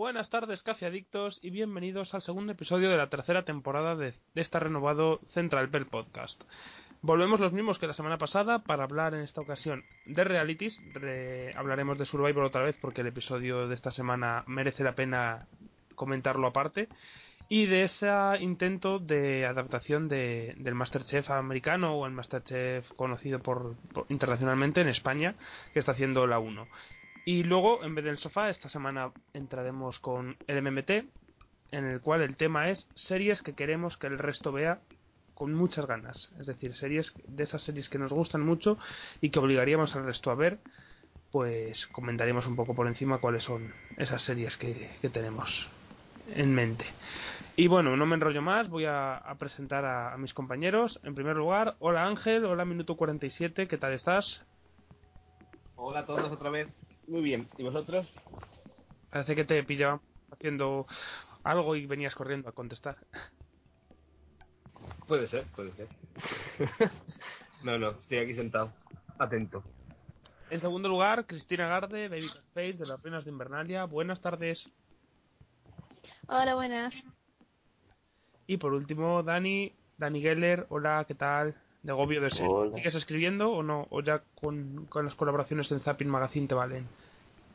Buenas tardes, casi adictos, y bienvenidos al segundo episodio de la tercera temporada de, este renovado Central Bell Podcast. Volvemos los mismos que la semana pasada para hablar en esta ocasión de realities. Re- hablaremos de Survivor otra vez porque el episodio de esta semana merece la pena comentarlo aparte. Y de ese intento de adaptación de, del Masterchef americano o el Masterchef conocido por- internacionalmente en España que está haciendo la 1. Y luego, en vez del sofá, esta semana entraremos con el MMT, en el cual el tema es series que queremos que el resto vea con muchas ganas. Es decir, series de esas series que nos gustan mucho y que obligaríamos al resto a ver, pues comentaremos un poco por encima cuáles son esas series que, que tenemos en mente. Y bueno, no me enrollo más, voy a, presentar a, a mis compañeros. En primer lugar, hola Ángel, hola Minuto 47, ¿qué tal estás? Hola a todos otra vez. Muy bien. ¿Y vosotros? Parece que te pillaba haciendo algo y venías corriendo a contestar. Puede ser, puede ser. no, no, estoy aquí sentado. Atento. En segundo lugar, Cristina Garde, David Space de las Reinas de Invernalia. Buenas tardes. Hola, buenas. Y por último, Dani, Dani Geller. Hola, ¿qué tal? De Gobio de Ser. Hola. ¿Sigues escribiendo o no? ¿O ya con, con las colaboraciones en Zapping Magazine te valen?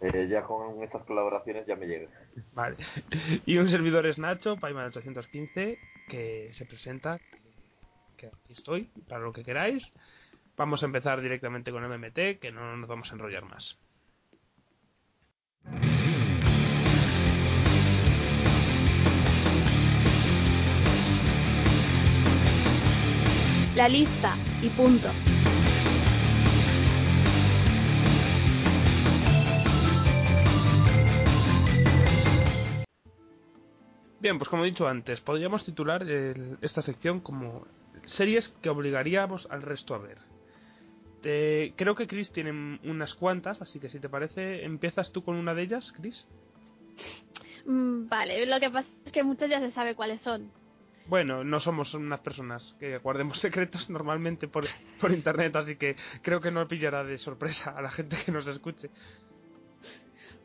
Eh, ya con estas colaboraciones ya me llega. Vale. Y un servidor es Nacho, Paiman 815, que se presenta. Que aquí estoy, para lo que queráis. Vamos a empezar directamente con MMT, que no nos vamos a enrollar más. La lista y punto. Bien, pues como he dicho antes, podríamos titular el- esta sección como series que obligaríamos al resto a ver. Te- creo que Chris tiene unas cuantas, así que si te parece, empiezas tú con una de ellas, Chris. Mm, Vale, lo que pasa es que muchas ya se sabe cuáles son. Bueno, no somos unas personas que guardemos secretos normalmente por, por internet, así que creo que no pillará de sorpresa a la gente que nos escuche.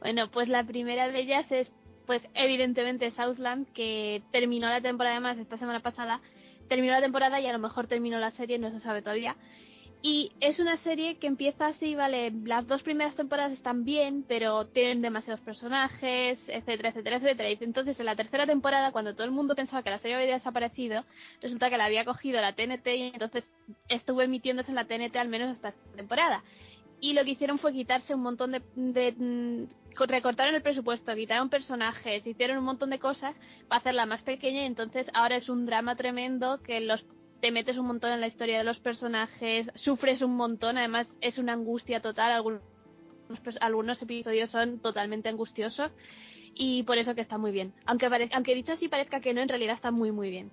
Bueno, pues la primera de ellas es, pues evidentemente Southland, que terminó la temporada además esta semana pasada. Terminó la temporada y a lo mejor terminó la serie, no se sabe todavía. Y es una serie que empieza así, vale, las dos primeras temporadas están bien, pero tienen demasiados personajes, etcétera, etcétera, etcétera. Y entonces en la tercera temporada, cuando todo el mundo pensaba que la serie había desaparecido, resulta que la había cogido la TNT y entonces estuvo emitiéndose en la TNT al menos hasta esta temporada. Y lo que hicieron fue quitarse un montón de, de mm, co- recortaron el presupuesto, quitaron personajes, hicieron un montón de cosas para hacerla más pequeña y entonces ahora es un drama tremendo que los te metes un montón en la historia de los personajes, sufres un montón, además es una angustia total, algunos, algunos episodios son totalmente angustiosos y por eso que está muy bien. Aunque, aunque dicho así parezca que no, en realidad está muy muy bien.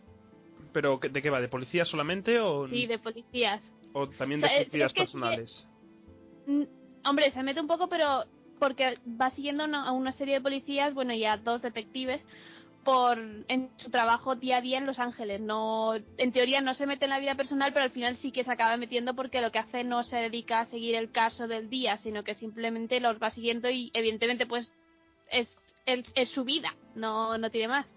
Pero, ¿de qué va? ¿De policía solamente o, Sí, de policías. o también de O sea, es- sus vidas es que sí- personales? Mm, Hombre, se mete un poco, pero porque va siguiendo a una serie de policías, bueno, y a dos detectives, por en su trabajo día a día en Los Ángeles. No, en teoría no se mete en la vida personal, pero al final sí que se acaba metiendo porque lo que hace no se dedica a seguir el caso del día, sino que simplemente los va siguiendo y evidentemente pues es, es, es su vida, no, no tiene más.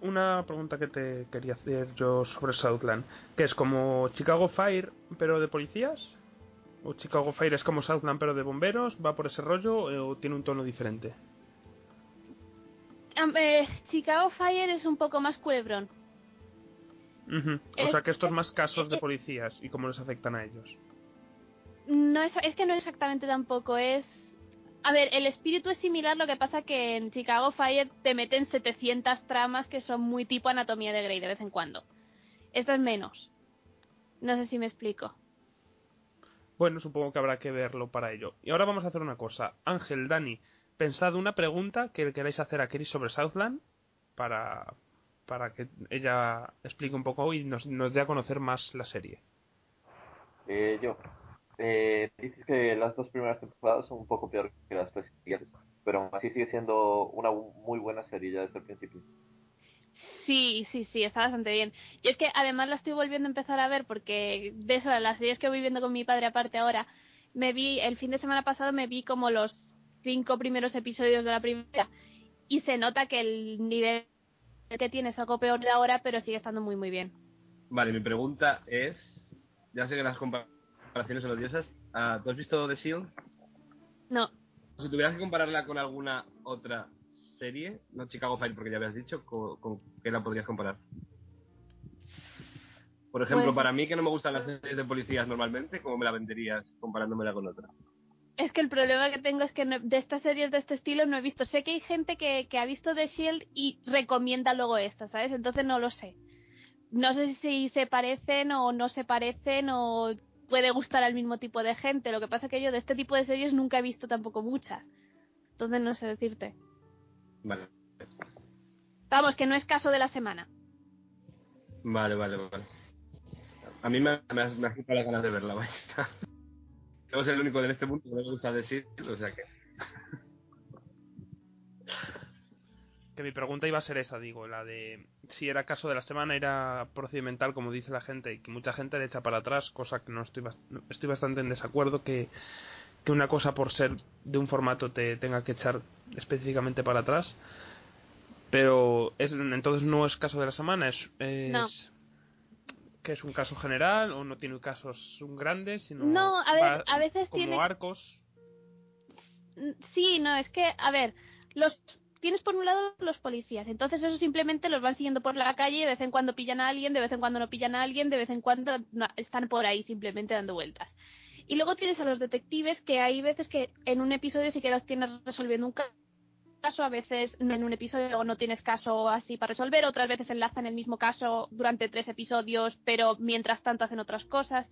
Una pregunta que te quería hacer yo sobre Southland, que es como Chicago Fire pero de policías, o Chicago Fire es como Southland pero de bomberos, va por ese rollo o tiene un tono diferente. Eh, Chicago Fire es un poco más culebrón. O Es- sea que estos más casos de policías y cómo les afectan a ellos. No es, es que no exactamente tampoco es... A ver, el espíritu es similar, lo que pasa que en Chicago Fire te meten 700 tramas que son muy tipo anatomía de Grey de vez en cuando. Esto es menos. No sé si me explico. Bueno, supongo que habrá que verlo para ello. Y ahora vamos a hacer una cosa. Ángel, Dani, pensad una pregunta que le queráis hacer a Kerry sobre Southland para, para que ella explique un poco y nos, nos dé a conocer más la serie. Eh, yo. Eh, dices que las dos primeras temporadas son un poco peor que las tres siguientes, pero aún así sigue siendo una muy buena serie ya desde el principio. Sí, sí, sí, está bastante bien. Y es que además la estoy volviendo a empezar a ver porque de eso, las series que voy viendo con mi padre aparte ahora, me vi, el fin de semana pasado me vi como los cinco primeros episodios de la primera y se nota que el nivel que tiene es algo peor de ahora, pero sigue estando muy, muy bien. Vale, mi pregunta es, ya sé que las comparaciones son odiosas, ah, ¿tú has visto The Shield? No, Si tuvieras que compararla con alguna otra serie, no Chicago Fire porque ya habías dicho, ¿con, con qué la podrías comparar? Por ejemplo, Pues- para mí que no me gustan las series de policías normalmente, ¿cómo me la venderías comparándomela con otra? Es que el problema que tengo es que no- de estas series de este estilo no he visto. Sé que hay gente que, que ha visto The Shield y recomienda luego esta, ¿sabes? Entonces no lo sé. No sé si se parecen o no se parecen o puede gustar al mismo tipo de gente. Lo que pasa es que yo de este tipo de series nunca he visto tampoco muchas. Entonces no sé decirte. Vale, Vamos, que no es caso de la semana. vale, vale, vale. A mí me, me, me las ganas de verla, vaya. Debo ser el único en este mundo que no me gusta decir, o sea que... Que mi pregunta iba a ser esa, digo, la de si era caso de la semana, era procedimental, como dice la gente, y que mucha gente le echa para atrás, cosa que no estoy, estoy bastante en desacuerdo, que, que una cosa por ser de un formato te tenga que echar específicamente para atrás. Pero es, entonces no es caso de la semana, es, es No. Que es un caso general o no tiene casos grandes, sino No, a ver, a veces como tiene- arcos. Sí, no, es que, a ver, los tienes por un lado los policías, entonces eso simplemente los van siguiendo por la calle, de vez en cuando pillan a alguien, de vez en cuando no pillan a alguien, de vez en cuando no- están por ahí simplemente dando vueltas. Y luego tienes a los detectives que hay veces que en un episodio sí que los tienes resolviendo un ca- caso, a veces en un episodio no tienes caso así para resolver, otras veces enlazan el mismo caso durante tres episodios, pero mientras tanto hacen otras cosas.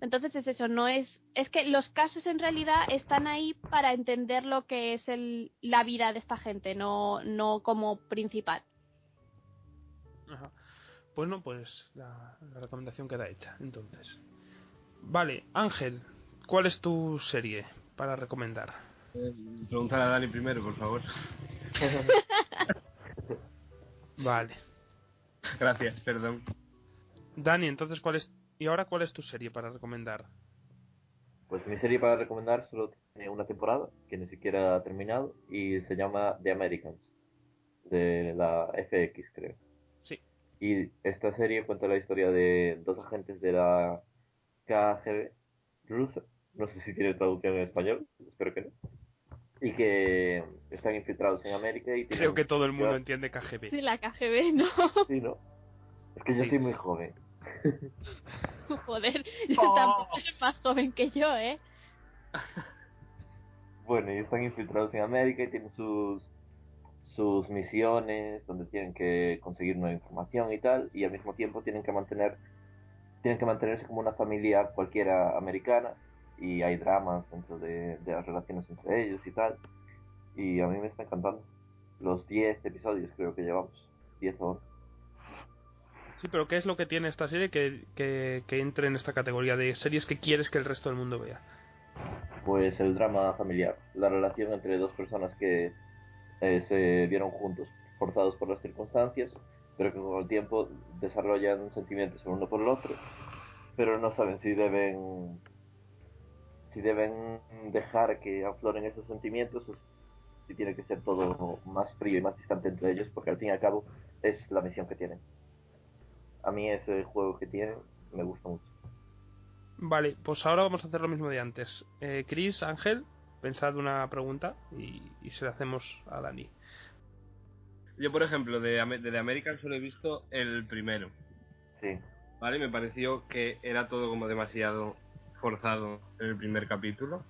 Entonces es eso, no es es que los casos en realidad están ahí para entender lo que es el, la vida de esta gente, no no como principal. Ajá. Bueno, pues la, la recomendación queda hecha, entonces. Vale, Ángel, ¿cuál es tu serie para recomendar? Preguntar a Dani primero, por favor. Vale. Gracias, perdón. Dani, entonces, ¿cuál es... ¿Y ahora cuál es tu serie para recomendar? Pues mi serie para recomendar solo tiene una temporada, que ni siquiera ha terminado, y se llama The Americans, de la FX creo. Sí. Y esta serie cuenta la historia de dos agentes de la KGB rusa, no sé si tiene traducción en español, espero que no, y que están infiltrados en América y Creo que todo el mundo entiende KGB. Sí, la KGB, no, Sí, ¿no? Es que yo Sí. soy muy joven. joder, yo Oh. tampoco eres más joven que yo, ¿eh? Bueno, y están infiltrados en América y tienen sus sus misiones donde tienen que conseguir nueva información y tal y al mismo tiempo tienen que mantener tienen que mantenerse como una familia cualquiera americana y hay dramas dentro de, de las relaciones entre ellos y tal. Y a mí me está encantando. Los 10 episodios creo que llevamos. 10 o 11 Sí, pero ¿qué es lo que tiene esta serie que, que, que entre en esta categoría de series que quieres que el resto del mundo vea? pues el drama familiar, la relación entre dos personas que eh, se vieron juntos forzados por las circunstancias, pero que con el tiempo desarrollan sentimientos el uno por el otro, pero no saben si deben si deben dejar que afloren esos sentimientos o si tiene que ser todo más frío y más distante entre ellos, porque al fin y al cabo es la misión que tienen. A mí ese juego que tienen me gusta mucho. Vale, pues ahora vamos a hacer lo mismo de antes. Eh, Chris, Ángel, pensad una pregunta y, y se la hacemos a Dani. Yo, por ejemplo, de, de The American solo he visto el primero, Sí, ¿vale? Y me pareció que era todo como demasiado forzado en el primer capítulo.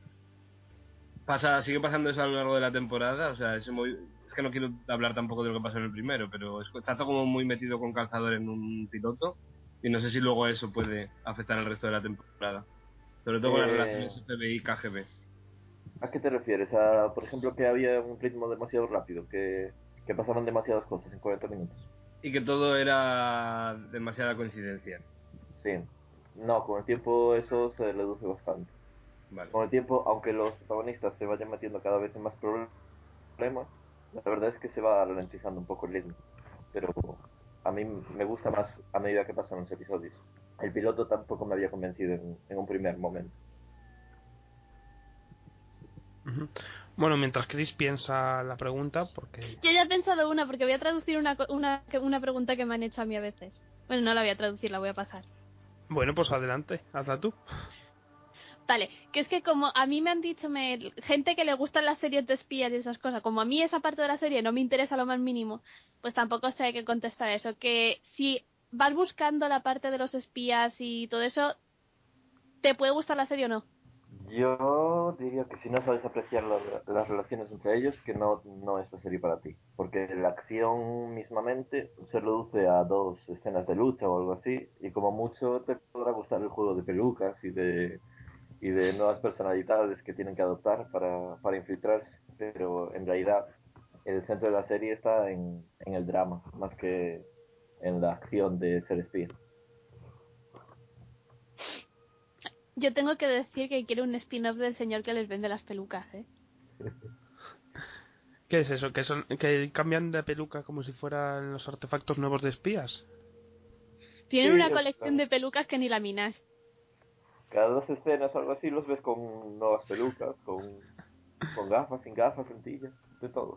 Pasa, sigue pasando eso a lo largo de la temporada, o sea, es, muy, es que no quiero hablar tampoco de lo que pasó en el primero, pero es- está todo como muy metido con calzador en un piloto y no sé si luego eso puede afectar al resto de la temporada. Sobre todo con las Eh. relaciones FBI-KGB. ¿A qué te refieres? A, por ejemplo, que había un ritmo demasiado rápido, que, que pasaban demasiadas cosas en 40 minutos. Y que todo era demasiada coincidencia. Sí. No, con el tiempo eso se reduce bastante. Vale. Con el tiempo, aunque los protagonistas se vayan metiendo cada vez en más problemas, la verdad es que se va ralentizando un poco el ritmo. Pero a mí me gusta más a medida que pasan los episodios. El piloto tampoco me había convencido en, en un primer momento. Bueno, mientras Chris piensa la pregunta, porque Yo ya he pensado una porque voy a traducir una, co- una, que- una pregunta que me han hecho a mí a veces. Bueno, no la voy a traducir, la voy a pasar. Bueno, pues adelante, hazla tú. Vale, que es que como a mí me han dicho me, gente que le gustan las series de espías y esas cosas, como a mí esa parte de la serie no me interesa lo más mínimo, pues tampoco sé qué contestar eso. Que si vas buscando la parte de los espías y todo eso, ¿te puede gustar la serie o no? Yo diría que si no sabes apreciar la- las relaciones entre ellos, que no, no es la serie para ti. Porque la acción mismamente se reduce a dos escenas de lucha o algo así, y como mucho te podrá gustar el juego de pelucas y de, y de nuevas personalidades que tienen que adoptar para, para infiltrarse, pero en realidad el centro de la serie está en, en el drama, más que en la acción de ser espía. Yo tengo que decir que quiero un spin-off del señor que les vende las pelucas, ¿eh? ¿Qué es eso? ¿Que, son, ¿Que cambian de peluca como si fueran los artefactos nuevos de espías? Tienen Sí, una colección de pelucas que ni la minas. Cada dos escenas o algo así los ves con nuevas pelucas, con, con gafas, sin gafas, lentillas, de todo.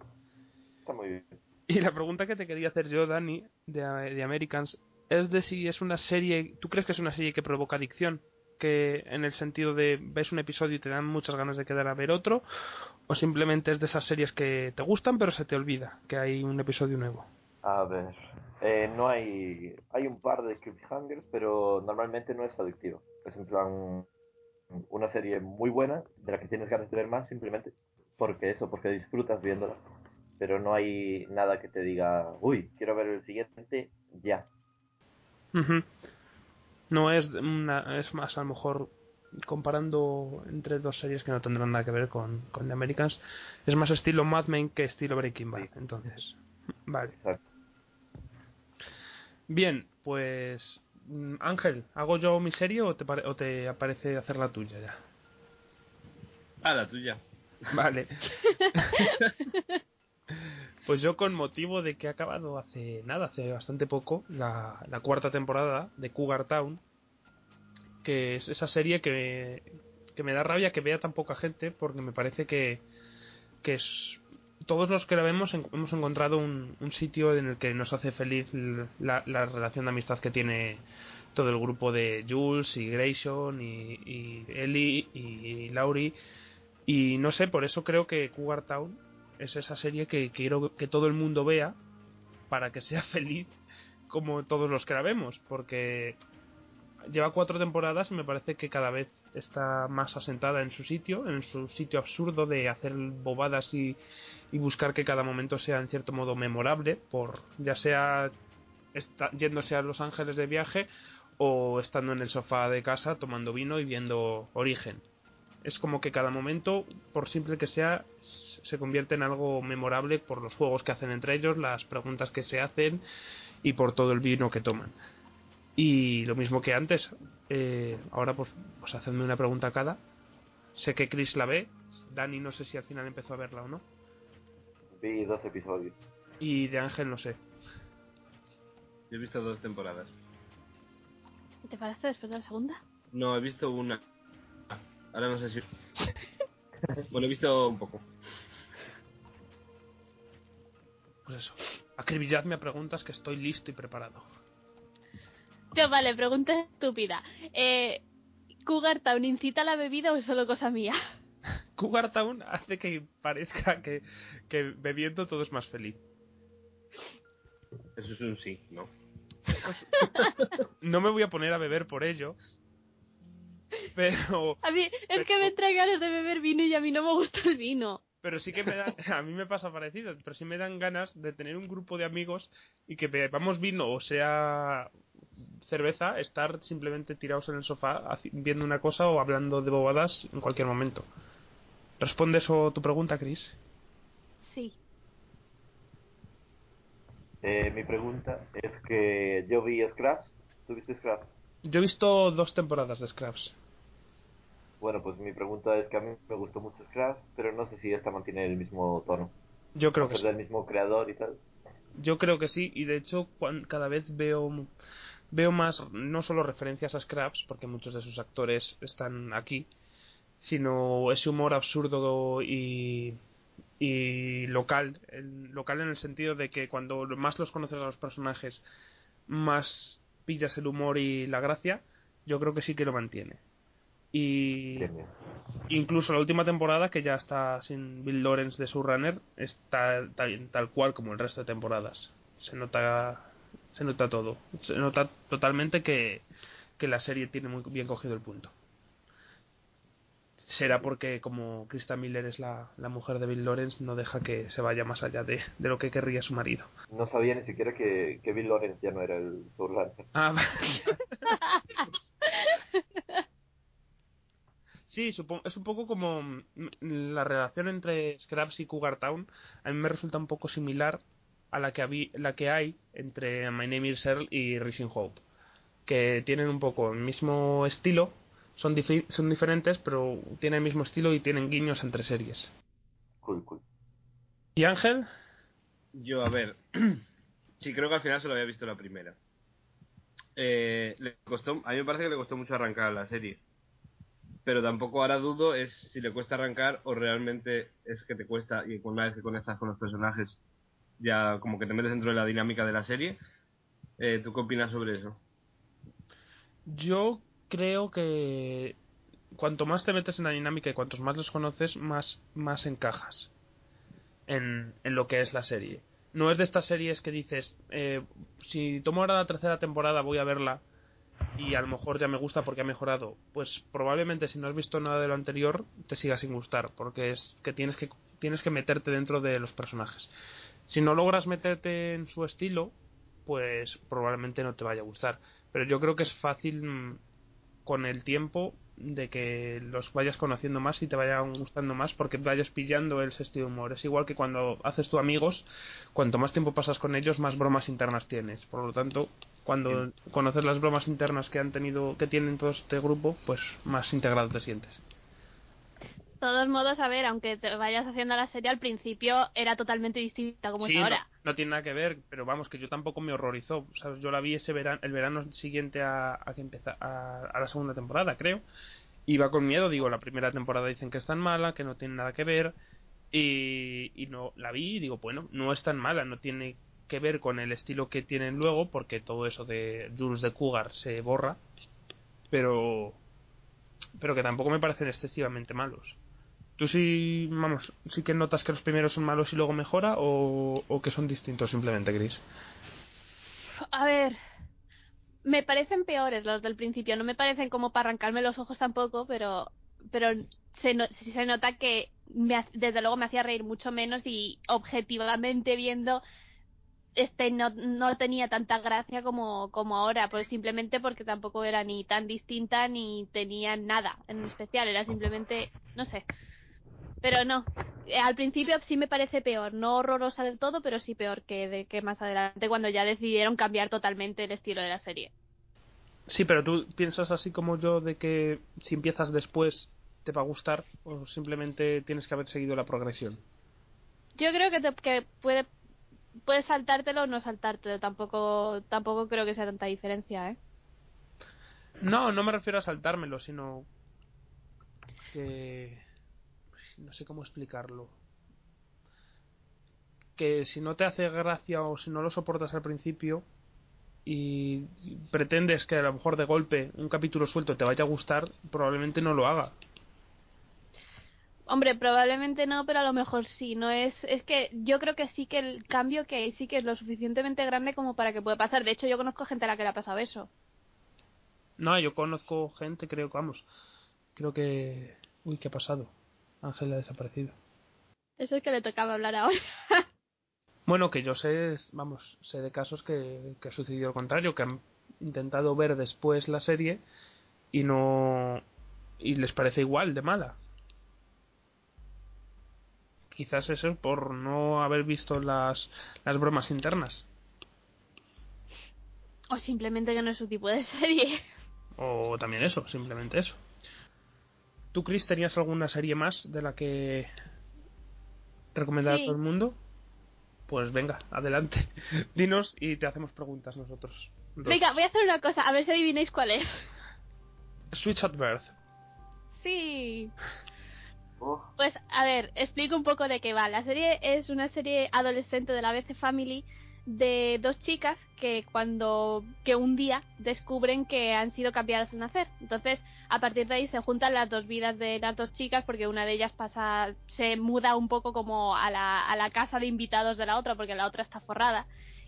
Está muy bien. Y la pregunta que te quería hacer yo, Dani, de, de Americans, es de si es una serie... ¿Tú crees que es una serie que provoca adicción? Que en el sentido de ves un episodio y te dan muchas ganas de quedar a ver otro, o simplemente es de esas series que te gustan pero se te olvida que hay un episodio nuevo. A ver, eh, no hay... Hay un par de cliffhangers, pero normalmente no es adictivo. Es en plan una serie muy buena, de la que tienes ganas de ver más simplemente porque eso, porque disfrutas viéndola. Pero no hay nada que te diga, uy, quiero ver el siguiente ya. Ujú. No es una, es más a lo mejor comparando entre dos series que no tendrán nada que ver con, con The Americans, es más estilo Mad Men que estilo Breaking Bad, entonces. Vale. Bien, pues mm, Ángel, ¿hago yo mi serie o te, pare- o te aparece hacer la tuya ya? Ah, la tuya. Vale. pues yo con motivo de que ha acabado hace nada, hace bastante poco, la, la cuarta temporada de Cougar Town, que es esa serie que, que me da rabia que vea tan poca gente porque me parece que, que es, todos los que la vemos hemos encontrado un, un sitio en el que nos hace feliz la, la relación de amistad que tiene todo el grupo de Jules y Grayson y, y Ellie y Laurie. Y no sé, por eso creo que Cougar Town es esa serie que quiero que todo el mundo vea para que sea feliz como todos los que la vemos, porque lleva cuatro temporadas y me parece que cada vez está más asentada en su sitio, en su sitio absurdo de hacer bobadas y, buscar que cada momento sea en cierto modo memorable, por ya sea yéndose a Los Ángeles de viaje o estando en el sofá de casa tomando vino y viendo Origen. Es como que cada momento, por simple que sea, se convierte en algo memorable por los juegos que hacen entre ellos, las preguntas que se hacen y por todo el vino que toman. Y lo mismo que antes, eh, ahora pues, pues hacedme una pregunta a cada. Sé que Chris la ve, Dani no sé si al final empezó a verla o no. Vi dos episodios. Y de Ángel no sé. Yo he visto dos temporadas. ¿Te paraste después de la segunda? No, he visto una. Ahora no sé si. bueno, he visto un poco. Pues eso. Acribilladme a preguntas que estoy listo y preparado. Vale, pregunta estúpida. Eh, ¿Cougar Town incita a la bebida o es solo cosa mía? Cougar Town hace que parezca que, que bebiendo todo es más feliz. Eso es un sí, ¿no? No me voy a poner a beber por ello. Pero, A mí es que me trae ganas de beber vino y a mí no me gusta el vino. Pero sí que me da, a mí me pasa parecido, pero sí me dan ganas de tener un grupo de amigos y que bebamos vino o sea cerveza, estar simplemente tirados en el sofá viendo una cosa o hablando de bobadas en cualquier momento. ¿Responde eso tu pregunta, Chris? Sí. Eh, mi pregunta es que yo vi Scraps. ¿Tú viste Scraps? Yo he visto dos temporadas de Scraps. Bueno, pues mi pregunta es que a mí me gustó mucho Scraps, pero no sé si esta mantiene el mismo tono. Yo creo que sí. del mismo creador y tal. Yo creo que sí, y de hecho cada vez veo veo más no solo referencias a Scraps, porque muchos de sus actores están aquí, sino ese humor absurdo y y local, el- local en el sentido de que cuando más los conoces a los personajes, más pillas el humor y la gracia, yo creo que sí que lo mantiene. Y Bien, incluso la última temporada que ya está sin Bill Lawrence de showrunner está tal, tal cual como el resto de temporadas. Se nota se nota todo. Se nota totalmente que, que la serie tiene muy bien cogido el punto. Será porque como Krista Miller es la, la mujer de Bill Lawrence no deja que se vaya más allá de, de lo que querría su marido. No sabía ni siquiera que, que Bill Lawrence ya no era el showrunner. Ah, Sí, supongo, es un poco como mm, la relación entre Scraps y Cougar Town. A mí me resulta un poco similar a la que, habí- la que hay entre My Name is Earl y Rising Hope. Que tienen un poco el mismo estilo, son, difi- son diferentes, pero tienen el mismo estilo y tienen guiños entre series. Cool, cool. ¿Y Ángel? Yo, a ver. sí, creo que al final se lo había visto la primera. Eh, le costó, a mí me parece que le costó mucho arrancar la serie. Pero tampoco ahora dudo es si le cuesta arrancar o realmente es que te cuesta y una vez que conectas con los personajes ya como que te metes dentro de la dinámica de la serie. Eh, ¿Tú qué opinas sobre eso? Yo creo que cuanto más te metes en la dinámica y cuantos más los conoces, más, más encajas en, en lo que es la serie. No es de estas series que dices, eh, si tomo ahora la tercera temporada voy a verla y a lo mejor ya me gusta porque ha mejorado. Pues probablemente si no has visto nada de lo anterior te siga sin gustar porque es que tienes que, tienes que meterte dentro de los personajes. Si no logras meterte en su estilo, pues probablemente no te vaya a gustar. Pero yo creo que es fácil mm, con el tiempo de que los vayas conociendo más y te vayan gustando más porque vayas pillando ese estilo de humor. Es igual que cuando haces tu amigos, cuanto más tiempo pasas con ellos, más bromas internas tienes. Por lo tanto, cuando conoces las bromas internas que han tenido, que tienen todo este grupo, pues más integrado te sientes. De todos modos, a ver, aunque te vayas haciendo la serie al principio, era totalmente distinta como Sí, es no, ahora. No tiene nada que ver, pero vamos, que yo tampoco me horrorizó. ¿sabes? Yo la vi ese verano, el verano siguiente a, a que a, a la segunda temporada, creo. Iba con miedo, digo, la primera temporada dicen que es tan mala, que no tiene nada que ver. Y, y no la vi y digo, bueno, no es tan mala, no tiene que ver con el estilo que tienen luego, porque todo eso de Jules de Cougar se borra. Pero, pero que tampoco me parecen excesivamente malos. ¿Tú sí, vamos, sí que notas que los primeros son malos y luego mejora o, o que son distintos simplemente, Chris? A ver, me parecen peores los del principio. No me parecen como para arrancarme los ojos tampoco, pero pero se, no- se nota que me desde luego me hacía reír mucho menos y objetivamente viendo este no, no tenía tanta gracia como, como ahora, pues simplemente porque tampoco era ni tan distinta ni tenía nada en especial, era simplemente, no sé. Pero no, eh, al principio sí me parece peor, no horrorosa del todo, pero sí peor que, de, que más adelante cuando ya decidieron cambiar totalmente el estilo de la serie. Sí, pero tú piensas así como yo de que si empiezas después te va a gustar o simplemente tienes que haber seguido la progresión. Yo creo que, te- que puede puedes saltártelo o no saltártelo. Tampoco, tampoco creo que sea tanta diferencia, ¿eh? No, no me refiero a saltármelo, sino que no sé cómo explicarlo. Que si no te hace gracia o si no lo soportas al principio y pretendes que a lo mejor de golpe un capítulo suelto te vaya a gustar, probablemente no lo haga. Hombre, probablemente no, pero a lo mejor sí. No es, es que yo creo que sí que el cambio que hay sí que es lo suficientemente grande como para que pueda pasar. De hecho, yo conozco gente a la que le ha pasado eso. No, yo conozco gente, creo que vamos. Creo que. Uy, ¿qué ha pasado? Ángel ha desaparecido. Eso es que le tocaba hablar ahora. Bueno, que yo sé, vamos, sé de casos que, que ha sucedido lo contrario, que han intentado ver después la serie y no. y les parece igual de mala. Quizás eso por no haber visto las, las bromas internas. o simplemente que no es su tipo de serie. O también eso, simplemente eso. ¿Tú, Chris, tenías alguna serie más de la que recomendar Sí. a todo el mundo? Pues venga, adelante. Dinos y te hacemos preguntas nosotros. Dos. Venga, voy a hacer una cosa, a ver si adivináis cuál es. Switch at Birth. Sí. Pues a ver, explico un poco de qué va. La serie es una serie adolescente de la BC Family de dos chicas que cuando que un día descubren que han sido cambiadas al nacer. Entonces, a partir de ahí se juntan las dos vidas de las dos chicas porque una de ellas pasa se muda un poco como a la, a la casa de invitados de la otra porque la otra está forrada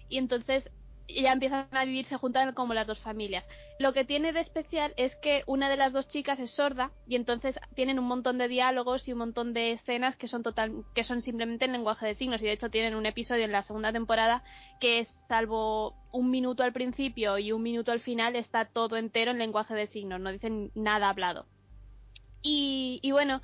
y entonces ya empiezan a vivir, se juntan como las dos familias. Lo que tiene de especial es que una de las dos chicas es sorda y entonces tienen un montón de diálogos y un montón de escenas que son total que son simplemente en lenguaje de signos y de hecho tienen un episodio en la segunda temporada que es salvo un minuto al principio y un minuto al final está todo entero en lenguaje de signos, no dicen nada hablado. Y, y bueno,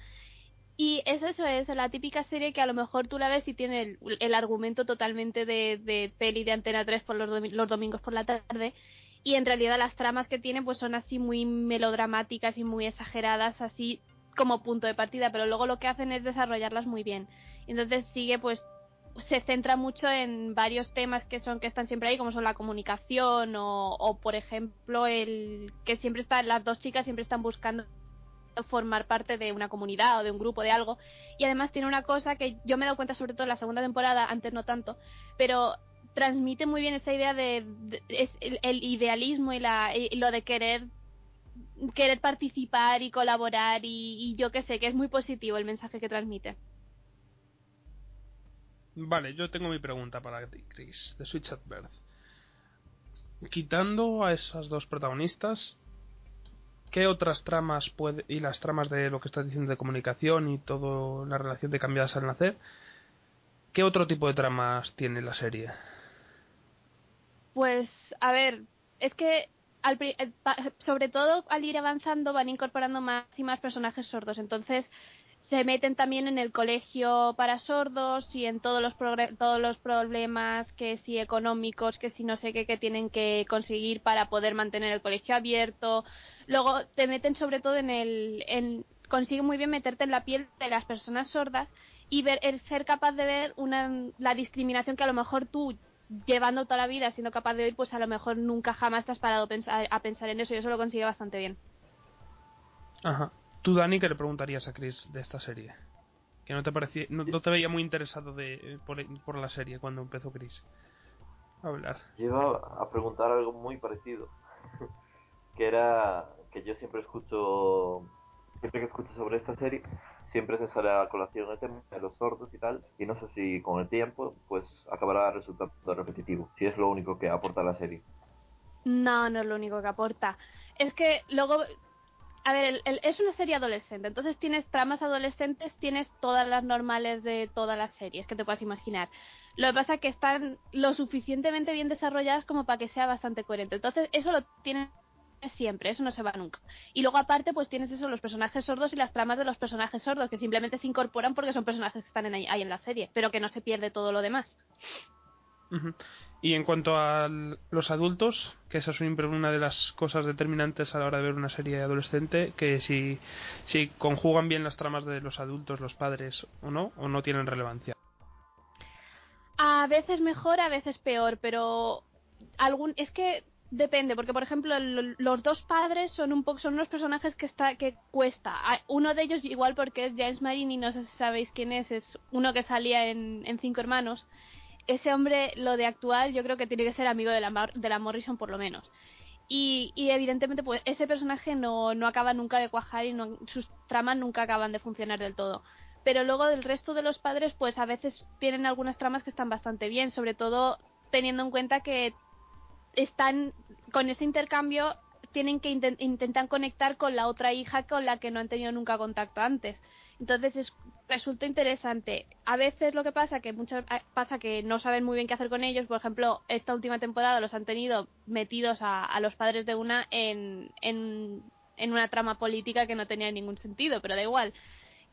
y es eso, es la típica serie que a lo mejor tú la ves y tiene el, argumento totalmente de, de peli de Antena 3 por los, domi- los domingos por la tarde. Y en realidad las tramas que tiene pues son así muy melodramáticas y muy exageradas, así como punto de partida, pero luego lo que hacen es desarrollarlas muy bien. Entonces sigue pues se centra mucho en varios temas que son que están siempre ahí como son la comunicación o, o por ejemplo el que siempre están las dos chicas siempre están buscando formar parte de una comunidad o de un grupo de algo y además tiene una cosa que yo me he dado cuenta sobre todo en la segunda temporada antes no tanto pero transmite muy bien esa idea de, el, idealismo y la lo de querer querer participar y colaborar y, yo que sé que es muy positivo el mensaje que transmite Vale, yo tengo mi pregunta para ti, Chris, de Switch at Birth. Quitando a esas dos protagonistas, ¿qué otras tramas puede, y las tramas de lo que estás diciendo de comunicación y toda la relación de cambiadas al nacer, qué otro tipo de tramas tiene la serie? Pues, a ver, es que al eh, sobre todo al ir avanzando van incorporando más y más personajes sordos. Entonces se meten también en el colegio para sordos y en todos los todos los problemas que si económicos, que si no sé qué que tienen que conseguir para poder mantener el colegio abierto. Luego te meten sobre todo en el en consiguen muy bien meterte en la piel de las personas sordas y ver el ser capaz de ver una la discriminación que a lo mejor tú llevando toda la vida siendo capaz de oír, pues a lo mejor nunca jamás te has parado a pensar, a pensar en eso y eso lo consigue bastante bien. Ajá. Tú, Dani, ¿qué le preguntarías a Chris de esta serie? Que no te parecía, no, no te veía muy interesado de, por, por la serie cuando empezó Chris a hablar. yo iba a preguntar algo muy parecido. que era que yo siempre escucho, siempre que escucho sobre esta serie, siempre se sale a colación el tema de los sordos y tal. Y no sé si con el tiempo, pues acabará resultando repetitivo. Si es lo único que aporta la serie. No, no es lo único que aporta. Es que luego, a ver, el- es una serie adolescente, entonces tienes tramas adolescentes, tienes todas las normales de todas las series que te puedas imaginar. Lo que pasa es que están lo suficientemente bien desarrolladas como para que sea bastante coherente. Entonces, eso lo tienes siempre, eso no se va nunca. Y luego aparte, pues tienes eso, los personajes sordos y las tramas de los personajes sordos, que simplemente se incorporan porque son personajes que están en ahí, ahí en la serie, pero que no se pierde todo lo demás. Y en cuanto a los adultos, que esa es una de las cosas determinantes a la hora de ver una serie adolescente, que si, si conjugan bien las tramas de los adultos, los padres o no, o no tienen relevancia. A veces mejor, a veces peor, pero algún es que depende, porque por ejemplo los dos padres son un poco son unos personajes que está que cuesta. Uno de ellos igual porque es James Marini, no sé si sabéis quién es, es uno que salía en, Cinco Hermanos. Ese hombre, lo de actual, yo creo que tiene que ser amigo de la, de la Morrison por lo menos. Y, y evidentemente pues ese personaje no, no acaba nunca de cuajar y no- sus tramas nunca acaban de funcionar del todo pero luego del resto de los padres pues a veces tienen algunas tramas que están bastante bien sobre todo teniendo en cuenta que están con ese intercambio tienen que inten- intentan conectar con la otra hija con la que no han tenido nunca contacto antes entonces es, resulta interesante a veces lo que pasa que muchas a- pasa que no saben muy bien qué hacer con ellos por ejemplo esta última temporada los han tenido metidos a, los padres de una en, en en una trama política que no tenía ningún sentido pero da igual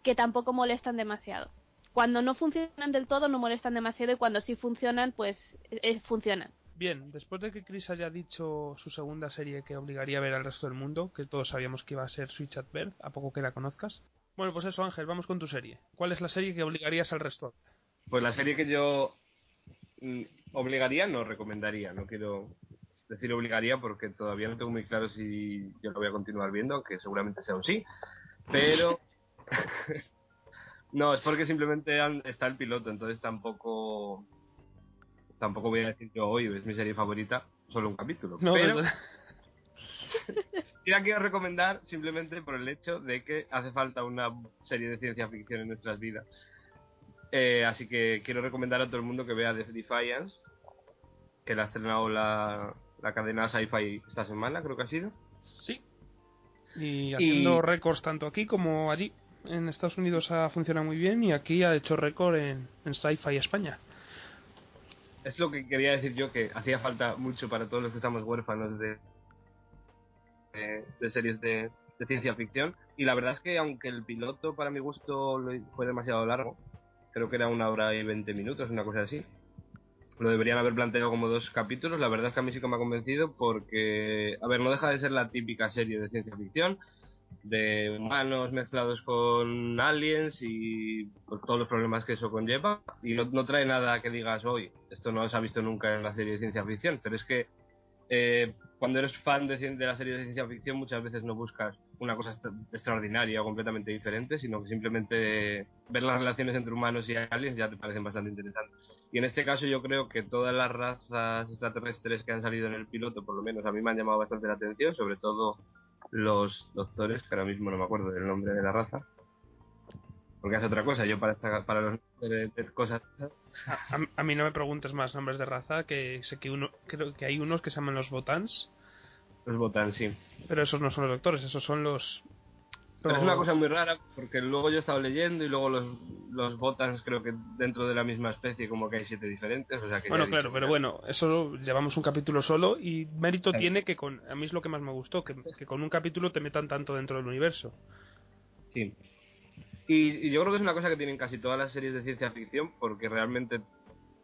que tampoco molestan demasiado. Cuando no funcionan del todo no molestan demasiado y cuando sí funcionan, pues eh, funcionan. Bien, después de que Chris haya dicho su segunda serie que obligaría a ver al resto del mundo, que todos sabíamos que iba a ser Switch at Birth, a poco que la conozcas. Bueno, pues eso, Ángel, vamos con tu serie. ¿Cuál es la serie que obligarías al resto? Pues la serie que yo mm, obligaría, no recomendaría. No quiero decir obligaría porque todavía no tengo muy claro si yo lo voy a continuar viendo, aunque seguramente sea un sí. Pero. no, es porque simplemente está el piloto, entonces tampoco. Tampoco voy a decir yo hoy es mi serie favorita, solo un capítulo. No, pero desde- sí la quiero recomendar simplemente por el hecho de que hace falta una serie de ciencia ficción en nuestras vidas. Eh, así que quiero recomendar a todo el mundo que vea The Defiance, que la ha estrenado la, la cadena Sci-Fi esta semana, creo que ha sido. Sí. Y haciendo Y- récords tanto aquí como allí. En Estados Unidos ha funcionado muy bien y aquí ha hecho récord en, en Sci-Fi España. Es lo que quería decir yo, que hacía falta mucho para todos los que estamos huérfanos de, series de, de ciencia ficción. Y la verdad es que aunque el piloto para mi gusto fue demasiado largo, creo que era una hora y veinte minutos, una cosa así. Lo deberían haber planteado como dos capítulos. La verdad es que a mí sí que me ha convencido porque, a ver, no deja de ser la típica serie de ciencia ficción de humanos mezclados con aliens y por todos los problemas que eso conlleva. Y no, no trae nada que digas hoy, esto no se ha visto nunca en la serie de ciencia ficción, pero es que eh, cuando eres fan de, de la serie de ciencia ficción muchas veces no buscas una cosa extra- extraordinaria o completamente diferente, sino que simplemente ver las relaciones entre humanos y aliens ya te parecen bastante interesantes. Y en este caso yo creo que todas las razas extraterrestres que han salido en el piloto, por lo menos a mí me han llamado bastante la atención, sobre todo los doctores, que ahora mismo no me acuerdo del nombre de la raza. Porque es otra cosa, yo para, esta- para los de, de cosas A, a mí no me preguntes más nombres de raza, que sé que uno, creo que hay unos que se llaman los Botans, los votan, sí. pero esos no son los doctores, esos son los... Pero es una cosa muy rara, porque luego yo he estado leyendo y luego los, los Botans creo que dentro de la misma especie como que hay siete diferentes, o sea que Bueno, claro, pero bueno, eso llevamos un capítulo solo y mérito tiene que con... A mí es lo que más me gustó, que, que con un capítulo te metan tanto dentro del universo. Sí. Y, y yo creo que es una cosa que tienen casi todas las series de ciencia ficción, porque realmente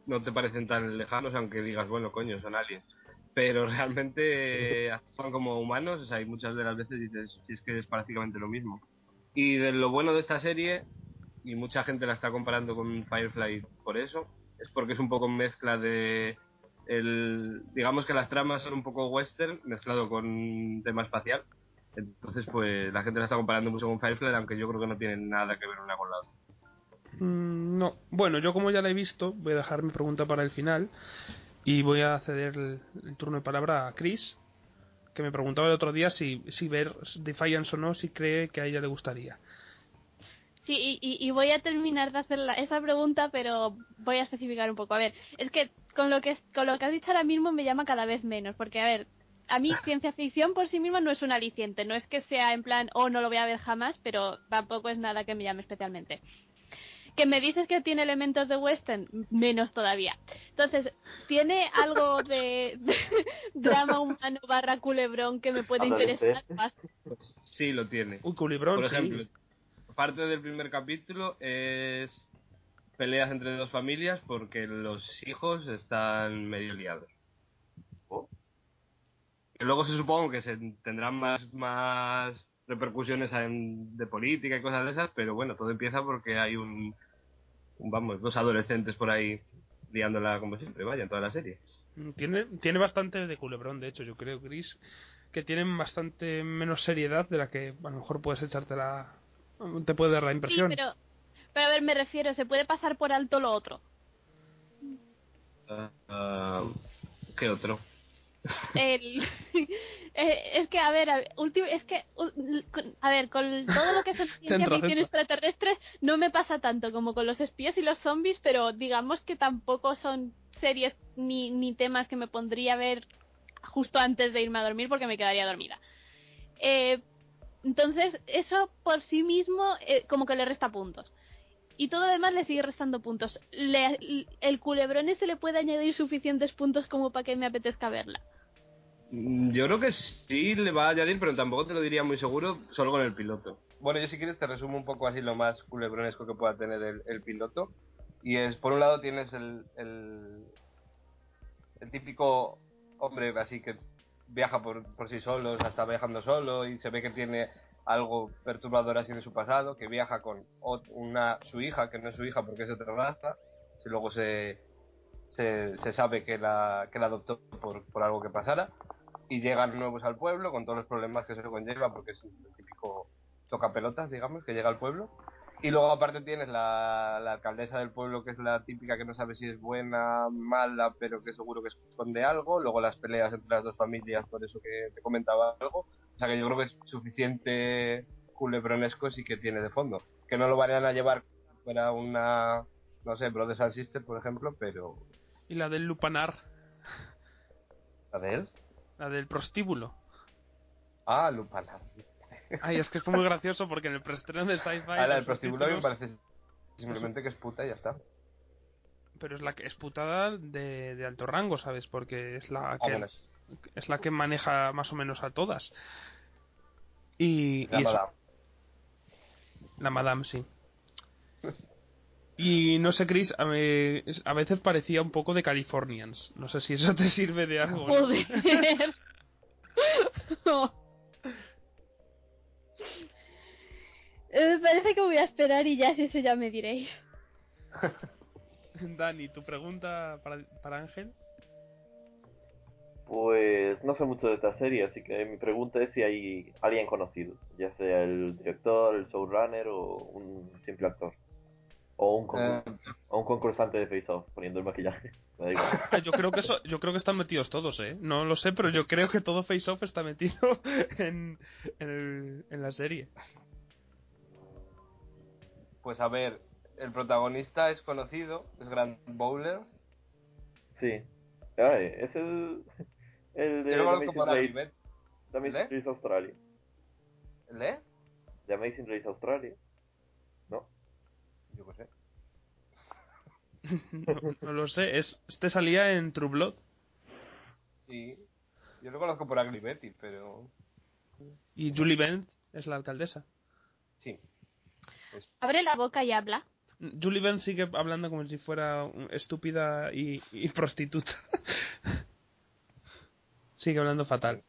no te parecen tan lejanos, aunque digas, bueno, coño, son aliens. Pero realmente eh, actúan como humanos, o sea, y muchas de las veces dices, si es que es prácticamente lo mismo. Y de lo bueno de esta serie, y mucha gente la está comparando con Firefly por eso, es porque es un poco mezcla de el digamos que las tramas son un poco western mezclado con tema espacial. Entonces pues la gente la está comparando mucho con Firefly aunque yo creo que no tienen nada que ver una con la otra. Mm, no, bueno, yo como ya la he visto, voy a dejar mi pregunta para el final y voy a ceder el, el turno de palabra a Chris, que me preguntaba el otro día si, si ver Defiance o no, si cree que a ella le gustaría. Sí, y, y- y voy a terminar de hacer la- esa pregunta, pero voy a especificar un poco. A ver, es que con lo que con lo que has dicho ahora mismo me llama cada vez menos, porque a ver, a mí ciencia ficción por sí misma no es un aliciente, no es que sea en plan, oh, no lo voy a ver jamás, pero tampoco es nada que me llame especialmente. Que me dices que tiene elementos de western, menos todavía. Entonces, ¿tiene algo de, de drama humano barra culebrón que me puede interesar? Más? Pues sí lo tiene Uy, culibrón, por sí. ejemplo parte del primer capítulo es peleas entre dos familias porque los hijos están medio liados Oh. que luego se supongo que se tendrán más más repercusiones en- de política y cosas de esas pero bueno todo empieza porque hay un, un, vamos dos adolescentes por ahí liándola como siempre, vaya, en toda la serie. Mm, Tiene, tiene bastante de culebrón, de hecho, yo creo, Chris, que tienen bastante menos seriedad de la que a lo mejor puedes echarte la... te puede dar la Sí, impresión. pero, pero a ver, me refiero, se puede pasar por alto lo otro. Ah, ah, ¿Qué otro? El, eh, es que, a ver, a, es que, a ver, con todo lo que son ciencia Centro, ficción centro. extraterrestres no me pasa tanto como con los espías y los zombies, pero digamos que tampoco son series ni, ni temas que me pondría a ver justo antes de irme a dormir porque me quedaría dormida. Eh, entonces, eso por sí mismo eh, como que le resta puntos. Y todo lo demás le sigue restando puntos. Le- el culebrón se le puede añadir suficientes puntos como para que me apetezca verla. Mm, Yo creo que sí le va a añadir, pero tampoco te lo diría muy seguro, solo con el piloto. Bueno, yo si quieres te resumo un poco así lo más culebronesco que pueda tener el, el piloto. Y es, por un lado tienes el, el, el típico hombre así que viaja por, por sí solo, o sea, está viajando solo y se ve que tiene algo perturbador así de su pasado, que viaja con una su hija, que no es su hija porque es de otra raza, si luego se, se, se sabe que la, que la adoptó por, por algo que pasara, y llegan nuevos al pueblo con todos los problemas que eso conlleva, porque es el típico tocapelotas, digamos, que llega al pueblo. Y luego aparte tienes la, la alcaldesa del pueblo, que es la típica que no sabe si es buena, mala, pero que seguro que esconde algo. Luego las peleas entre las dos familias, por eso que te comentaba algo. O sea que yo creo que es suficiente culebronesco sí que tiene de fondo. Que no lo vayan a llevar para una, no sé, Brothers and Sisters, por ejemplo, pero... Y la del lupanar, A ver... la del prostíbulo. Ah, Lupanar. Ay, es que fue muy gracioso porque en el preestreno de Sci-Fi... Ah, la del prostíbulo me subtítulos- parece simplemente que es puta y ya está. Pero es la que es putada de, de alto rango, ¿sabes? Porque es la Ah, que es la que maneja más o menos a todas. Y, la y eso- mala. la Madame, sí. Y no sé, Chris, a, me- a veces parecía un poco de Californians. No sé si eso te sirve de algo. ¿no? Joder. Eh, parece que voy a esperar y ya si eso ya me diréis. Dani, tu pregunta para, para Ángel. Pues no sé mucho de esta serie, así que mi pregunta es si hay alguien conocido, ya sea el director, el showrunner o un simple actor. O un, Eh, o un concursante de Face Off poniendo el maquillaje. Me da igual. Yo creo que eso, yo creo que están metidos todos, ¿eh? No lo sé, pero yo creo que todo Face Off está metido en, en, el- en la serie. pues a ver, el protagonista es conocido, es Grant Bowler. Sí. Ay, es el, el de Yo lo The conozco Amazing por Race. The Amazing. Race Australia. ¿Le? The Amazing Race Australia. ¿No? Yo qué sé. No, no lo sé, es, este salía en True Blood. Sí. Yo lo conozco por Ugly Betty, pero... Y Julie Bent es la alcaldesa. Sí. Abre la boca y habla. Julie Bent sigue hablando como si fuera estúpida y, y prostituta. sigue hablando fatal.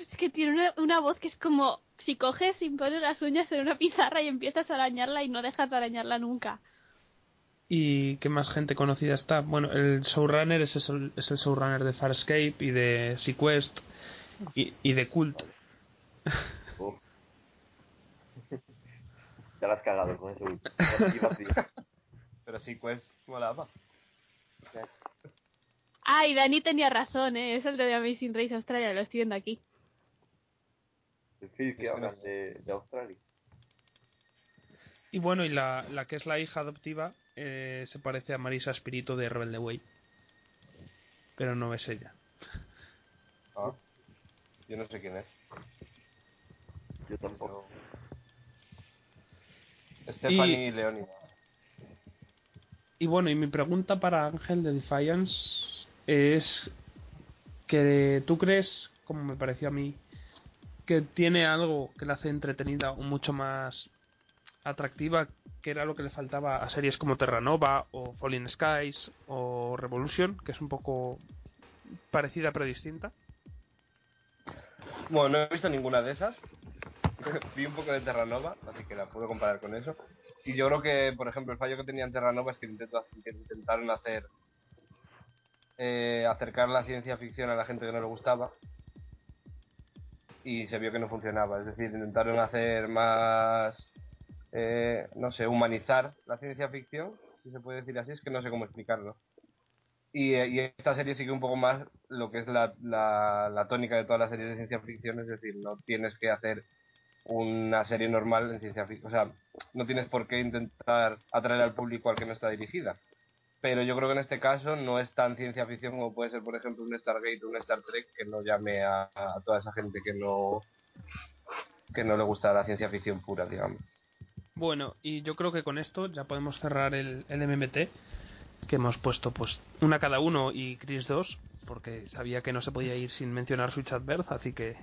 Es que tiene una, una voz que es como si coges y pones las uñas en una pizarra y empiezas a arañarla y no dejas de arañarla nunca. ¿Y qué más gente conocida está? Bueno, el showrunner es el, es el showrunner de Farscape y de Sequest y, y de Cult. Uf. ya la has cagado con así. Pero sí, pues molaba. Ay, Dani tenía razón, ¿eh? Es el de The Amazing Race Australia, lo estoy viendo aquí. El Phil que hablan de, de Australia. Y bueno, y la, la que es la hija adoptiva eh, se parece a Marisa Espíritu de Rebelde Way. Pero no es ella. Ah. Yo no sé quién es. Yo tampoco. Stephanie Leoni. Y bueno, y mi pregunta para Ángel de Defiance es que tú crees, como me pareció a mí, que tiene algo que la hace entretenida o mucho más atractiva, que era lo que le faltaba a series como Terranova o Falling Skies o Revolution, que es un poco parecida pero distinta. Bueno, no he visto ninguna de esas. Vi un poco de Terranova, así que la puedo comparar con eso. Y yo creo que, por ejemplo, el fallo que tenía en Terranova es que intentaron hacer eh, acercar la ciencia ficción a la gente que no le gustaba y se vio que no funcionaba. Es decir, intentaron hacer más, eh, no sé, humanizar la ciencia ficción, si se puede decir así, es que no sé cómo explicarlo. Y, eh, y esta serie sigue un poco más lo que es la, la, la tónica de todas las series de ciencia ficción, es decir, no tienes que hacer una serie normal en ciencia ficción, o sea, no tienes por qué intentar atraer al público al que no está dirigida. Pero yo creo que en este caso no es tan ciencia ficción como puede ser, por ejemplo, un Stargate o un Star Trek que no llame a, toda esa gente que no que no le gusta la ciencia ficción pura, digamos. Bueno, y yo creo que con esto ya podemos cerrar el, MMT, que hemos puesto pues una cada uno y Chris dos, porque sabía que no se podía ir sin mencionar Switch Birth, así que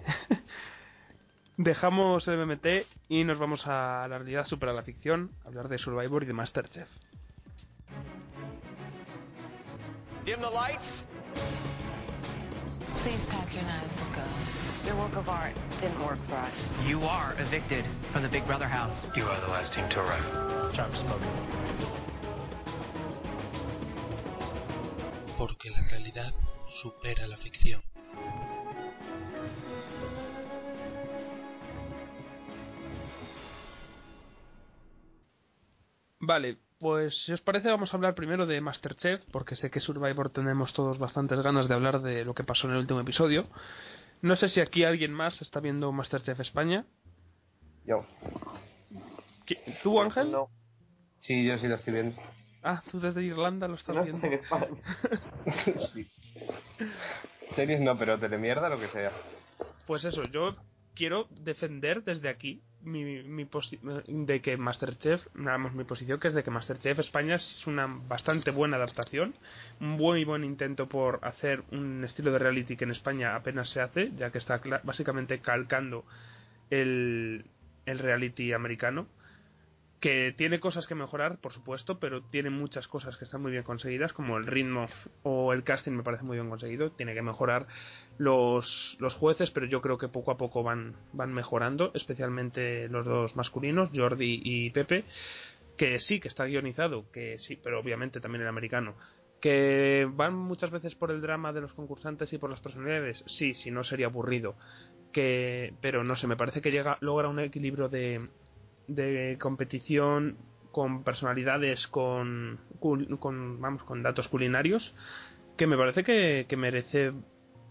dejamos el MMT y nos vamos a la realidad supera la ficción, a hablar de Survivor y de Masterchef. Dim the lights. Please pack your knives and go. Your work of art didn't work for us. You are evicted from the Big Brother house. You are the last team to arrive. Trump spoken. Porque la calidad supera la ficción. Vale, pues si os parece vamos a hablar primero de Masterchef, porque sé que Survivor tenemos todos bastantes ganas de hablar de lo que pasó en el último episodio. No sé si aquí alguien más está viendo Masterchef España. Yo. ¿Qui- ¿Tú, Ángel? No. Sí, yo sí lo estoy viendo. Ah, tú desde Irlanda lo estás No viendo. en España. Sí. Series no, pero telemierda, lo que sea. Pues eso, yo quiero defender desde aquí mi, mi de que Masterchef, mi posición que es de que Masterchef España es una bastante buena adaptación, un muy buen intento por hacer un estilo de reality que en España apenas se hace, ya que está básicamente calcando el, el reality americano que tiene cosas que mejorar, por supuesto, pero tiene muchas cosas que están muy bien conseguidas, como el ritmo o el casting me parece muy bien conseguido. Tiene que mejorar los, los jueces, pero yo creo que poco a poco van, van mejorando, especialmente los dos masculinos, Jordi y Pepe, que sí, que está guionizado, que sí, pero obviamente también el americano. Que van muchas veces por el drama de los concursantes y por las personalidades, sí, si no sería aburrido. Que, pero no sé, me parece que llega, logra un equilibrio de, de competición con personalidades con, con vamos con datos culinarios que me parece que, que merece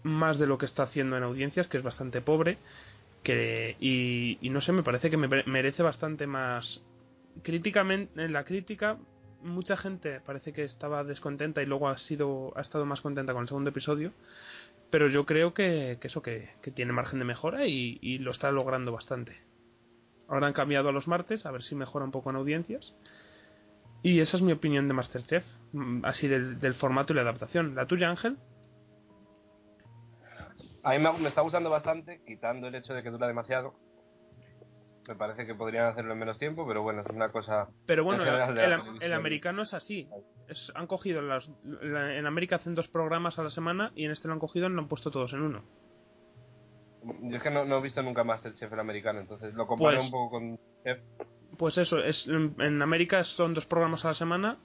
más de lo que está haciendo en audiencias que es bastante pobre que y, no sé me parece que me mere- merece bastante más críticamente en la crítica mucha gente parece que estaba descontenta y luego ha sido ha estado más contenta con el segundo episodio pero yo creo que, que eso que, que tiene margen de mejora y lo está logrando bastante Ahora han cambiado a los martes, a ver si mejora un poco en audiencias. Y esa es mi opinión de Masterchef, mm, así del, del formato y la adaptación. ¿La tuya, Ángel? A mí me, me está gustando bastante, quitando el hecho de que dura demasiado. Me parece que podrían hacerlo en menos tiempo, pero bueno, es una cosa. Pero bueno, en el, el- americano es así. Es- han cogido las, la- en América hacen dos programas a la semana y en este lo han cogido y lo han puesto todos en uno. Yo es que no, no he visto nunca Masterchef el americano, entonces lo comparo Pues- un poco con Chef. Pues eso, es en, en América son dos programas a la semana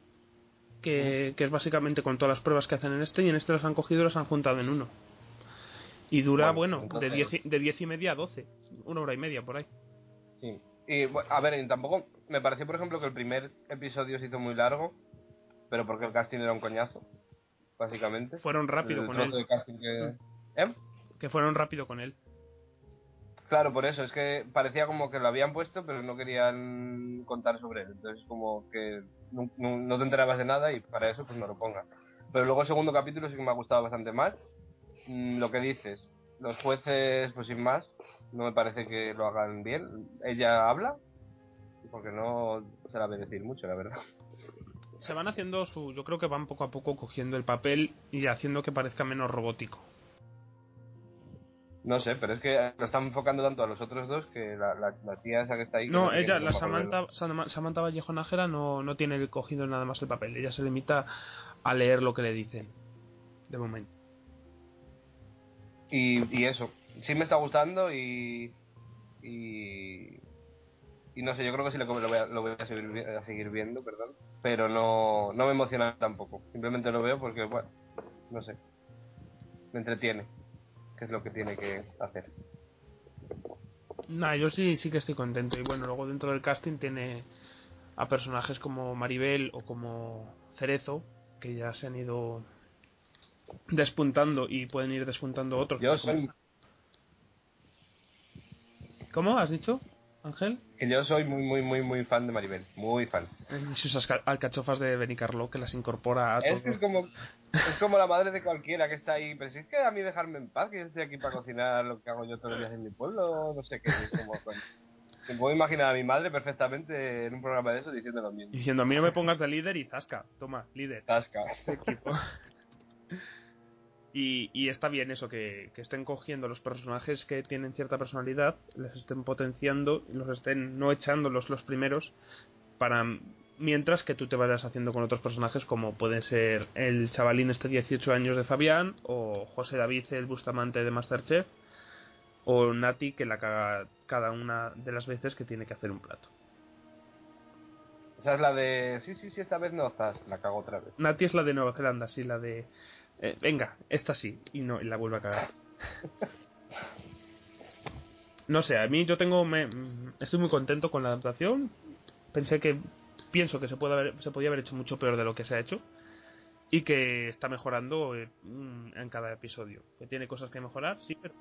que, que es básicamente con todas las pruebas que hacen en este y en este los han cogido y los han juntado en uno. Y dura, Bueno, bueno, entonces- de, diez, y- de diez y media a doce. Una hora y media por ahí. Sí. Y bueno, a ver, tampoco. Me pareció, por ejemplo, que el primer episodio se hizo muy largo, pero porque el casting era un coñazo, básicamente. Fueron rápido el con trozo él. de casting que. ¿Eh? Que fueron rápido con él. Claro, por eso, es que parecía como que lo habían puesto, pero no querían contar sobre él. Entonces, como que no, te enterabas de nada y para eso, pues no lo pongas. Pero luego el segundo capítulo sí que me ha gustado bastante más. Mm, Lo que dices, los jueces, pues sin más, no me parece que lo hagan bien. Ella habla, porque no se la ve decir mucho, la verdad. Se van haciendo su. Yo creo que van poco a poco cogiendo el papel y haciendo que parezca menos robótico. No sé, pero es que lo están enfocando tanto a los otros dos que la, la, la tía esa que está ahí. No, ella, la. Samantha, Sama- Samantha Vallejo Nájera no, no tiene cogido nada más el papel. Ella se limita a leer lo que le dicen. De momento. Y, y eso, sí me está gustando y, y, y no sé, yo creo que sí lo, lo voy, a, lo voy a, seguir, a seguir viendo, perdón, pero no, no me emociona tampoco. Simplemente lo veo porque, bueno, no sé, me entretiene, que es lo que tiene que hacer. Nah, yo sí, sí que estoy contento. Y bueno, luego dentro del casting tiene a personajes como Maribel o como Cerezo, que ya se han ido despuntando y pueden ir despuntando otros. Yo soy, ¿Cómo has dicho, Ángel? que yo soy muy, muy, muy, muy fan de Maribel, muy fan. Y sus alcachofas de Benicarlo que las incorpora a Es que es como, es como la madre de cualquiera que está ahí, pero si es que a mí dejarme en paz, que yo estoy aquí para cocinar lo que hago yo todos los días en mi pueblo, no sé qué, es como... Me puedo imaginar a mi madre perfectamente en un programa de eso diciendo lo mismo. Diciendo, a mí no me pongas de líder y zasca, toma, líder. Tasca. equipo. Y, y está bien eso, que, que estén cogiendo los personajes que tienen cierta personalidad, les estén potenciando, y los estén no echándolos los primeros, para mientras que tú te vayas haciendo con otros personajes como puede ser el chavalín este 18 años de Fabián, o José David el Bustamante de Masterchef, o Nati que la caga cada una de las veces que tiene que hacer un plato. Esa es la de, sí, sí, sí, esta vez no, zas, la cago otra vez. Nati es la de Nueva Zelanda, sí, la de... eh, venga, esta sí, y no, y la vuelve a cagar. No sé, a mí yo tengo... Me, estoy muy contento con la adaptación. Pensé que... Pienso que se, puede haber, se podía haber hecho mucho peor de lo que se ha hecho. Y que está mejorando eh, en cada episodio. Que tiene cosas que mejorar, sí, pero...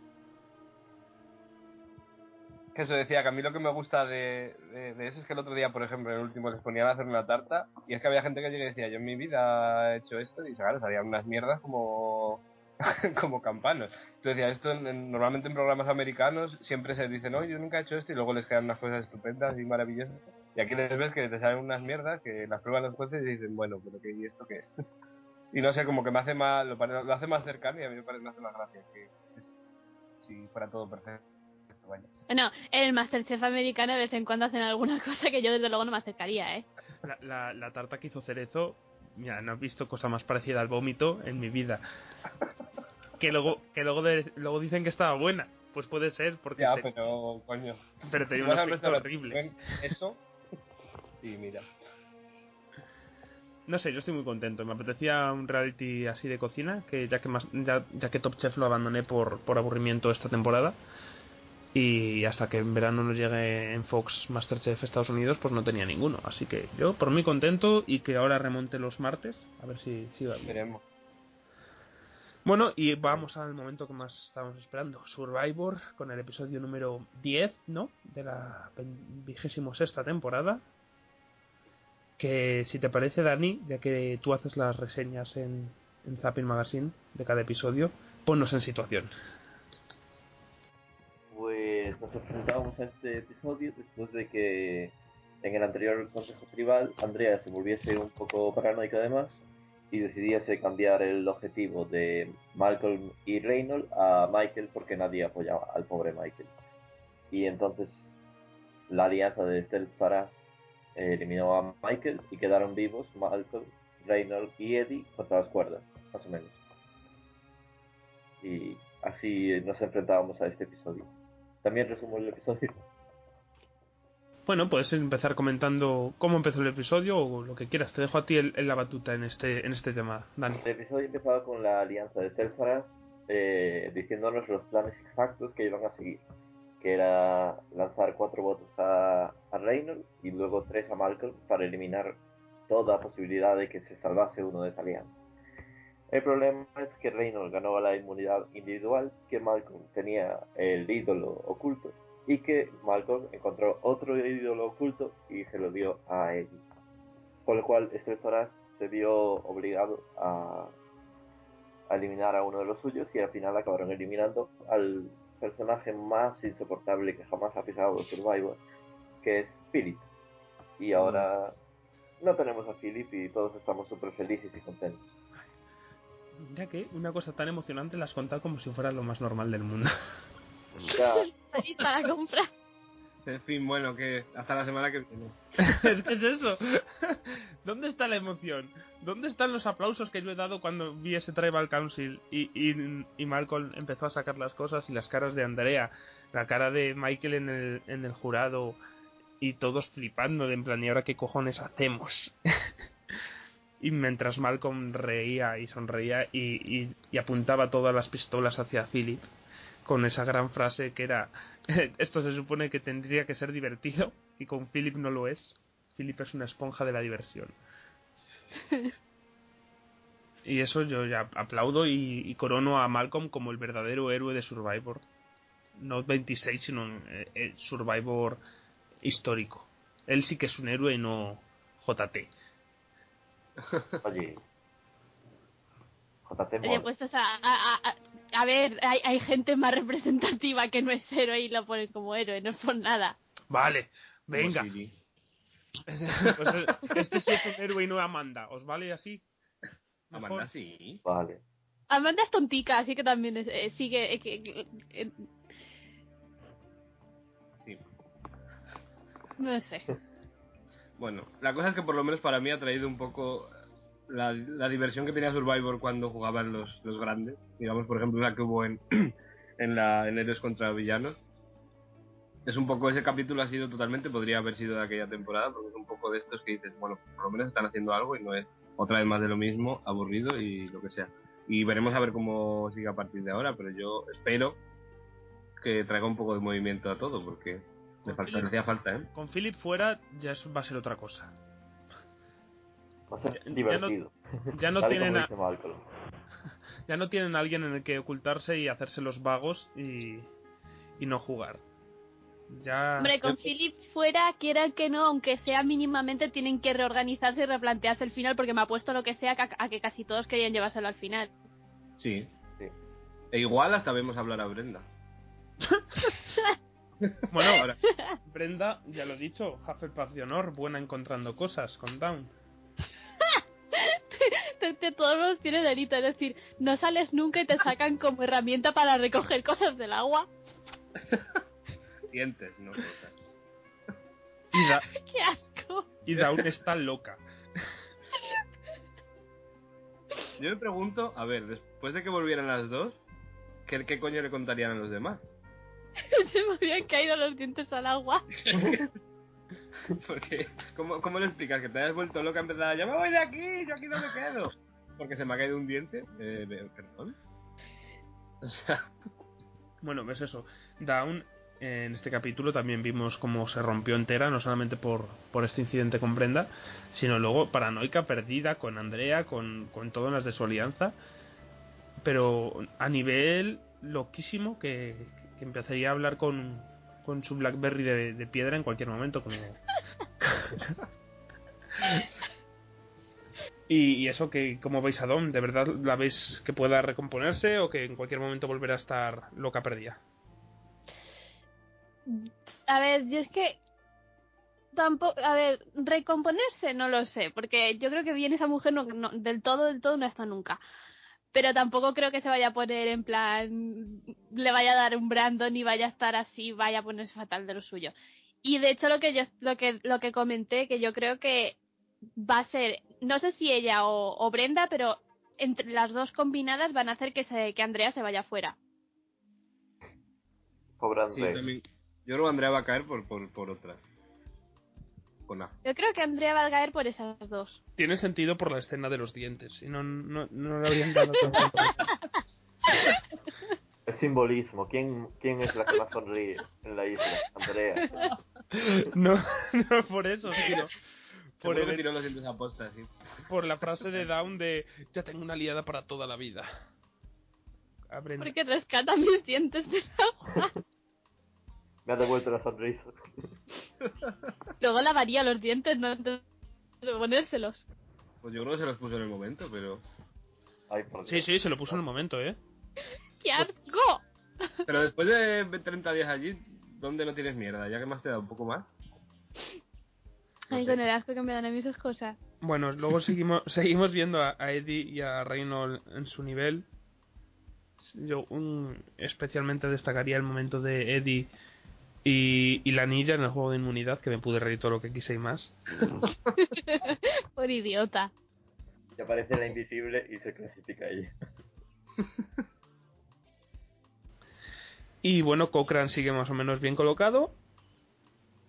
Que eso decía, que a mí lo que me gusta de, de, de eso es que el otro día, por ejemplo, en el último les ponían a hacer una tarta y es que había gente que llega y decía, yo en mi vida he hecho esto y claro, salían unas mierdas como como campanos. Entonces decía, esto en- en- normalmente en programas americanos siempre se dice, no, yo nunca he hecho esto y luego les quedan unas cosas estupendas y maravillosas. Y aquí les ves que te salen unas mierdas que las prueban los jueces y dicen, bueno, pero ¿qué, ¿y esto qué es? y no sé, como que me hace más, lo, lo hace más cercano y a mí me parece me hace más gracia que si fuera todo perfecto. Vaya. Bueno, en el Masterchef americano de vez en cuando hacen alguna cosa que yo desde luego no me acercaría, ¿eh? La, la, la tarta que hizo Cerezo, mira, no he visto cosa más parecida al vómito en mi vida. Que luego, que luego, de- luego dicen que estaba buena. Pues puede ser, porque Ya, te- pero coño. pero tenía un aspecto horrible. Eso. Y mira. No sé, yo estoy muy contento. Me apetecía un reality así de cocina, que ya que más, ya, ya que Top Chef lo abandoné por, por aburrimiento esta temporada. Y hasta que en verano nos llegue en Fox Masterchef Estados Unidos, pues no tenía ninguno. Así que yo por mí contento y que ahora remonte los martes, a ver si, si va bien. Veremos. Bueno, y vamos al momento que más estábamos esperando. Survivor, con el episodio número 10, ¿no? De la vigésimo sexta temporada. Que si te parece, Dani, ya que tú haces las reseñas en, en Zapping Magazine de cada episodio, ponnos en situación. Pues nos enfrentábamos a este episodio después de que en el anterior consejo tribal Andrea se volviese un poco paranoica además y decidiese cambiar el objetivo de Malcolm y Reynolds a Michael porque nadie apoyaba al pobre Michael. Y entonces la alianza de Stealth eh, eliminó a Michael y quedaron vivos Malcolm, Reynolds y Eddie contra las cuerdas, más o menos. Y así nos enfrentábamos a este episodio. También resumo el episodio. Bueno, puedes empezar comentando cómo empezó el episodio o lo que quieras. Te dejo a ti el, el- la batuta en este, en este tema, Dani. El episodio empezaba con la alianza de Telfaras eh, diciéndonos los planes exactos que iban a seguir. Que era lanzar cuatro votos a, a Reynolds y luego tres a Malcolm para eliminar toda posibilidad de que se salvase uno de esa alianza. El problema es que Reynolds ganó la inmunidad individual, que Malcolm tenía el ídolo oculto y que Malcolm encontró otro ídolo oculto y se lo dio a Eddie. Con lo cual, Estresoras se vio obligado a, a eliminar a uno de los suyos y al final acabaron eliminando al personaje más insoportable que jamás ha pisado Survivor, que es Philip. Y ahora no tenemos a Philip y todos estamos súper felices y contentos. Mira que una cosa tan emocionante la has contado como si fuera lo más normal del mundo. Ya, Ahí está la compra. En fin, bueno, que hasta la semana que viene. es que es eso. ¿Dónde está la emoción? ¿Dónde están los aplausos que yo he dado cuando vi ese Tribal Council y, y, y Malcolm empezó a sacar las cosas y las caras de Andrea, la cara de Michael en el, en el jurado y todos flipando de en plan, ¿y ahora qué cojones hacemos? Y mientras Malcolm reía y sonreía y, y- y apuntaba todas las pistolas hacia Philip con esa gran frase que era esto se supone que tendría que ser divertido y con Philip no lo es. Philip es una esponja de la diversión. Y eso yo ya aplaudo y, y corono a Malcolm como el verdadero héroe de Survivor. No 26, sino eh, eh, Survivor histórico. Él sí que es un héroe y no JT. Oye. JT Oye, pues o sea, a, a- a- a ver, hay, hay gente más representativa que no es héroe y lo ponen como héroe, no es por nada. Vale, venga. Como Siri. Pues, eh, este sí es un héroe y no Amanda. ¿Os vale así? Mejor. Amanda sí. Vale. Amanda es tontica, así que también es, eh, sigue... eh, que- que- eh, Sí. no sé. Bueno, la cosa es que por lo menos para mí ha traído un poco la, diversión que tenía Survivor cuando jugaban los, los grandes. Digamos, por ejemplo, la que hubo en, en, la, contra Villanos. Es un poco, ese capítulo ha sido totalmente, podría haber sido de aquella temporada, porque es un poco de estos que dices, bueno, por lo menos están haciendo algo y no es otra vez más de lo mismo, aburrido y lo que sea. Y veremos a ver cómo sigue a partir de ahora, pero yo espero que traiga un poco de movimiento a todo, porque le, falta, le hacía falta, ¿eh? Con Philip fuera ya eso va a ser otra cosa. Va a ser Ya- ya no- divertido. Ya no tienen a, ya no tienen a alguien en el que ocultarse y hacerse los vagos y, y no jugar. Ya Hombre, con Philip fuera, quieran que no, aunque sea mínimamente, tienen que reorganizarse y replantearse el final, porque me ha puesto lo que sea a, a que casi todos querían llevárselo al final. Sí. Sí. E igual hasta vemos hablar a Brenda. Bueno, ahora, Brenda, ya lo he dicho, Hufflepuff de honor, buena encontrando cosas con Down. Todos los tiene delito, es decir, no sales nunca y te sacan como herramienta para recoger cosas del agua. Dientes, no cosas. Y, Da- ¡Qué asco! y Down está loca. Yo me pregunto, a ver, después de que volvieran las dos, ¿qué, qué coño le contarían a los demás? Se me habían caído los dientes al agua. Porque, ¿cómo, ¿cómo le explicas? Que te hayas vuelto loca en empezar yo me voy de aquí, yo aquí no me quedo. Porque se me ha caído un diente. Eh, ¿Perdón? O sea, Bueno, ves eso. Down, en este capítulo también vimos cómo se rompió entera, no solamente por, por este incidente con Brenda, sino luego paranoica, perdida, con Andrea, con, con todo en las de su alianza. Pero a nivel loquísimo que, que empezaría a hablar con, con su Blackberry de, de piedra en cualquier momento. Como... y, y eso que, como veis a Dom? ¿De verdad la veis que pueda recomponerse o que en cualquier momento volverá a estar loca perdida? A ver, yo es que tampoco, a ver, recomponerse no lo sé, porque yo creo que bien esa mujer no, no- del todo, del todo no está nunca. Pero tampoco creo que se vaya a poner en plan, le vaya a dar un Brandon y vaya a estar así, vaya a ponerse fatal de lo suyo. Y de hecho lo que yo, lo que, lo que comenté, que yo creo que va a ser, no sé si ella o, o Brenda, pero entre las dos combinadas van a hacer que se, que Andrea se vaya fuera. Pobre sí, Andrés. también. Yo creo que Andrea va a caer por, por, por otra. Con A. Yo creo que Andrea va a caer por esas dos. Tiene sentido por la escena de los dientes, y no, no, no le habrían dado importancia. El simbolismo. ¿Quién, ¿Quién es la que más sonríe en la isla? Andrea. No, no por eso, sino por, el- tiró los dientes a posta, sí. por la frase de Down de ya tengo una aliada para toda la vida. A. Porque rescata mis dientes del agua. Me ha devuelto la sonrisa. Luego lavaría los dientes, no antes de ponérselos. Pues yo creo que se los puso en el momento, pero. Ay, por Dios. Sí, sí, se lo puso en el momento, ¿eh? ¡Qué asco! Pero después de 30 días allí, ¿dónde no tienes mierda? Ya que más te da un poco más. No Ay, sé. con el asco que me dan a mí esas cosas. Bueno, luego seguimos, seguimos viendo a, a Eddie y a Reynolds en su nivel. Yo un- especialmente destacaría el momento de Eddie y, y la ninja en el juego de inmunidad, que me pude reír todo lo que quise y más. Por idiota. Y aparece la invisible y se clasifica ella. Y bueno, Cochrane sigue más o menos bien colocado.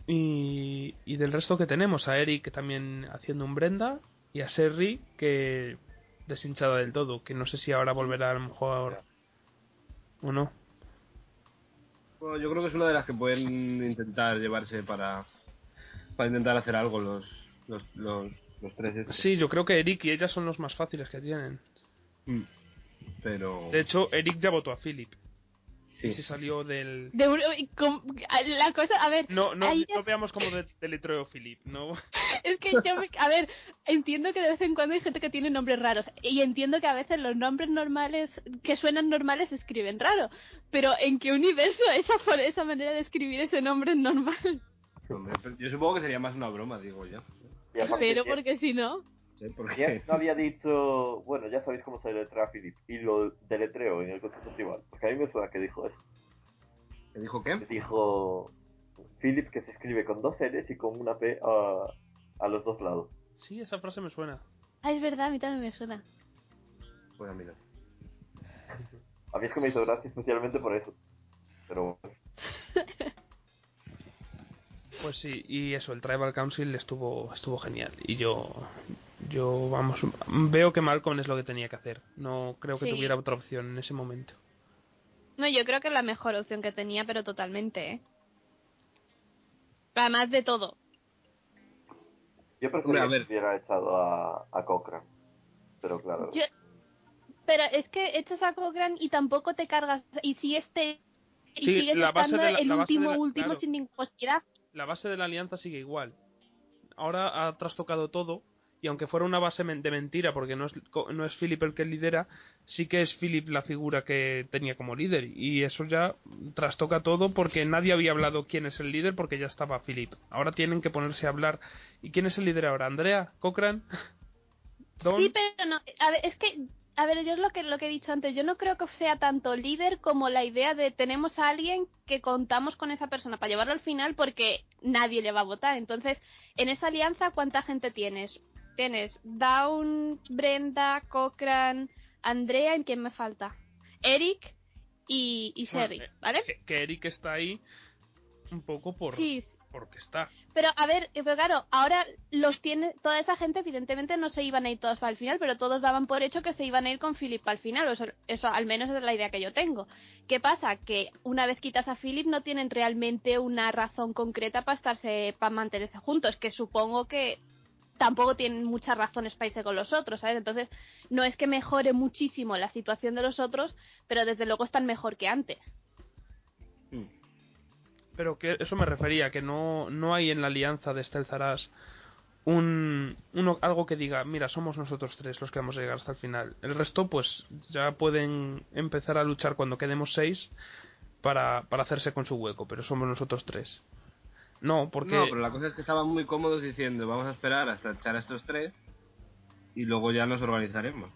Y, y del resto que tenemos, a Eric también haciendo un Brenda y a Serri que deshinchada del todo, que no sé si ahora volverá a lo mejor o no. Bueno, yo creo que es una de las que pueden intentar llevarse para, para intentar hacer algo los, los, los, los tres. estos. Sí, yo creo que Eric y ella son los más fáciles que tienen. Mm. Pero. De hecho, Eric ya votó a Philip. Sí. Y se salió del... De la cosa, a ver, No, no, ahí no es- veamos como de, deletreo Philip, no. Es que yo, me- a ver, entiendo que de vez en cuando hay gente que tiene nombres raros y entiendo que a veces los nombres normales que suenan normales se escriben raro, pero ¿en qué universo esa esa manera de escribir ese nombre es normal? Yo supongo que sería más una broma, digo yo. Pero porque si no, ¿Sí? Porque no había dicho, bueno, ya sabéis cómo se deletrea Philip, y lo deletreo en el contexto tribal, porque a mí me suena que dijo eso. ¿Te dijo Que qué? dijo Philip que se escribe con dos L's y con una P a, a los dos lados. Sí, esa frase me suena. ah, es verdad, a mí también me suena. Pues a no. A mí es que me hizo gracia especialmente por eso. Pero bueno, Pues sí, y eso, el Tribal Council estuvo estuvo genial. Y yo, yo vamos, veo que Malcolm es lo que tenía que hacer. No creo que Sí. tuviera otra opción en ese momento. No, yo creo que es la mejor opción que tenía, pero totalmente, ¿eh? Además de todo. yo a que ver. hubiera echado a, a Cochrane. Pero claro, Yo- Pero es que echas a Cochrane y tampoco te cargas. Y si este. Y Sí, sigues la base estando de la- el la base último, de la- último claro. sin ninguna posibilidad. La base de la alianza sigue igual. Ahora ha trastocado todo. Y aunque fuera una base de mentira, porque no es, no es Philip el que lidera, sí que es Philip la figura que tenía como líder. Y eso ya trastoca todo porque nadie había hablado quién es el líder porque ya estaba Philip. Ahora tienen que ponerse a hablar. ¿Y quién es el líder ahora? ¿Andrea? ¿Cochrane? ¿Don? Sí, pero no. A ver, es que. A ver, yo es lo que, lo que he dicho antes. Yo no creo que sea tanto líder como la idea de tenemos a alguien que contamos con esa persona para llevarlo al final porque nadie le va a votar. Entonces, en esa alianza, ¿cuánta gente tienes? Tienes Down, Brenda, Cochrane, Andrea, ¿en quién me falta? Eric y, y Sherry, eh, ¿vale? que, que Eric está ahí un poco por Sí, porque está. Pero a ver, eh, pero claro, ahora los tiene, toda esa gente evidentemente no se iban a ir todos para el final, pero todos daban por hecho que se iban a ir con Philip para el final, eso, eso al menos es la idea que yo tengo. ¿Qué pasa? Que una vez quitas a Philip no tienen realmente una razón concreta para estarse, para mantenerse juntos, que supongo que tampoco tienen muchas razones para irse con los otros, ¿sabes? Entonces, no es que mejore muchísimo la situación de los otros, pero desde luego están mejor que antes. Mm. Pero que eso me refería, que no, no hay en la alianza de Stelzaras un, uno, algo que diga, mira, somos nosotros tres los que vamos a llegar hasta el final. El resto, pues, ya pueden empezar a luchar cuando quedemos seis para, para hacerse con su hueco, pero somos nosotros tres. No, porque... No, pero la cosa es que estaban muy cómodos diciendo, vamos a esperar hasta echar a estos tres y luego ya nos organizaremos.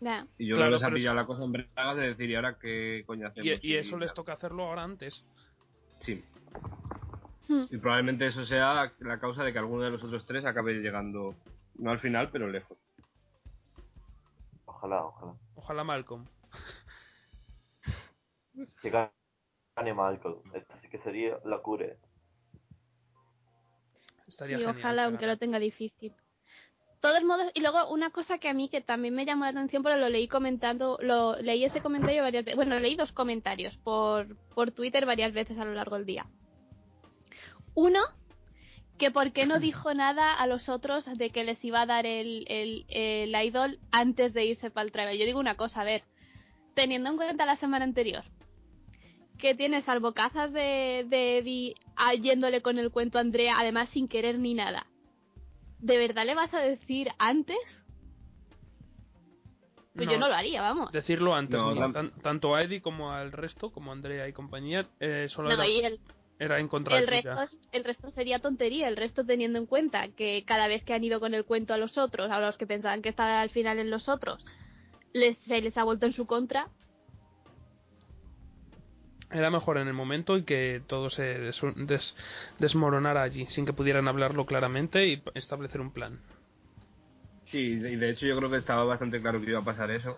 Ya. Y yo Claro, creo que les ha pero pillado la cosa en bragas de decir, ¿y ahora qué coño hacemos? y, y eso les toca hacerlo ahora antes. Sí. Hmm. Y probablemente eso sea la causa de que alguno de los otros tres acabe llegando, no al final, pero lejos. ojalá, ojalá. Ojalá Malcolm. Que gane Malcolm. Esto sí que sería la cure. Estaría genial ojalá, que aunque lo tenga difícil. Todos modos, y luego una cosa que a mí que también me llamó la atención, pero lo leí comentando, lo leí ese comentario varias veces, bueno, leí dos comentarios por, por Twitter varias veces a lo largo del día. Uno, que por qué no dijo nada a los otros de que les iba a dar el, el, el idol antes de irse para el tribal. Yo digo una cosa, a ver, teniendo en cuenta la semana anterior, que tienes albocazas de, de Eddie ah, yéndole con el cuento a Andrea, además sin querer ni nada. ¿De verdad le vas a decir antes? Pues yo no lo haría, vamos. Decirlo antes, No, no, tan- tanto a Eddie como al resto, como a Andrea y compañía, eh, solo No, era, y el, era en contra el de resto, es- el resto sería tontería, el resto teniendo en cuenta que cada vez que han ido con el cuento a los otros, a los que pensaban que estaba al final en los otros, les, se les ha vuelto en su contra. Era mejor en el momento y que todo se des- des- desmoronara allí, sin que pudieran hablarlo claramente y establecer un plan. Sí, y de hecho yo creo que estaba bastante claro que iba a pasar eso,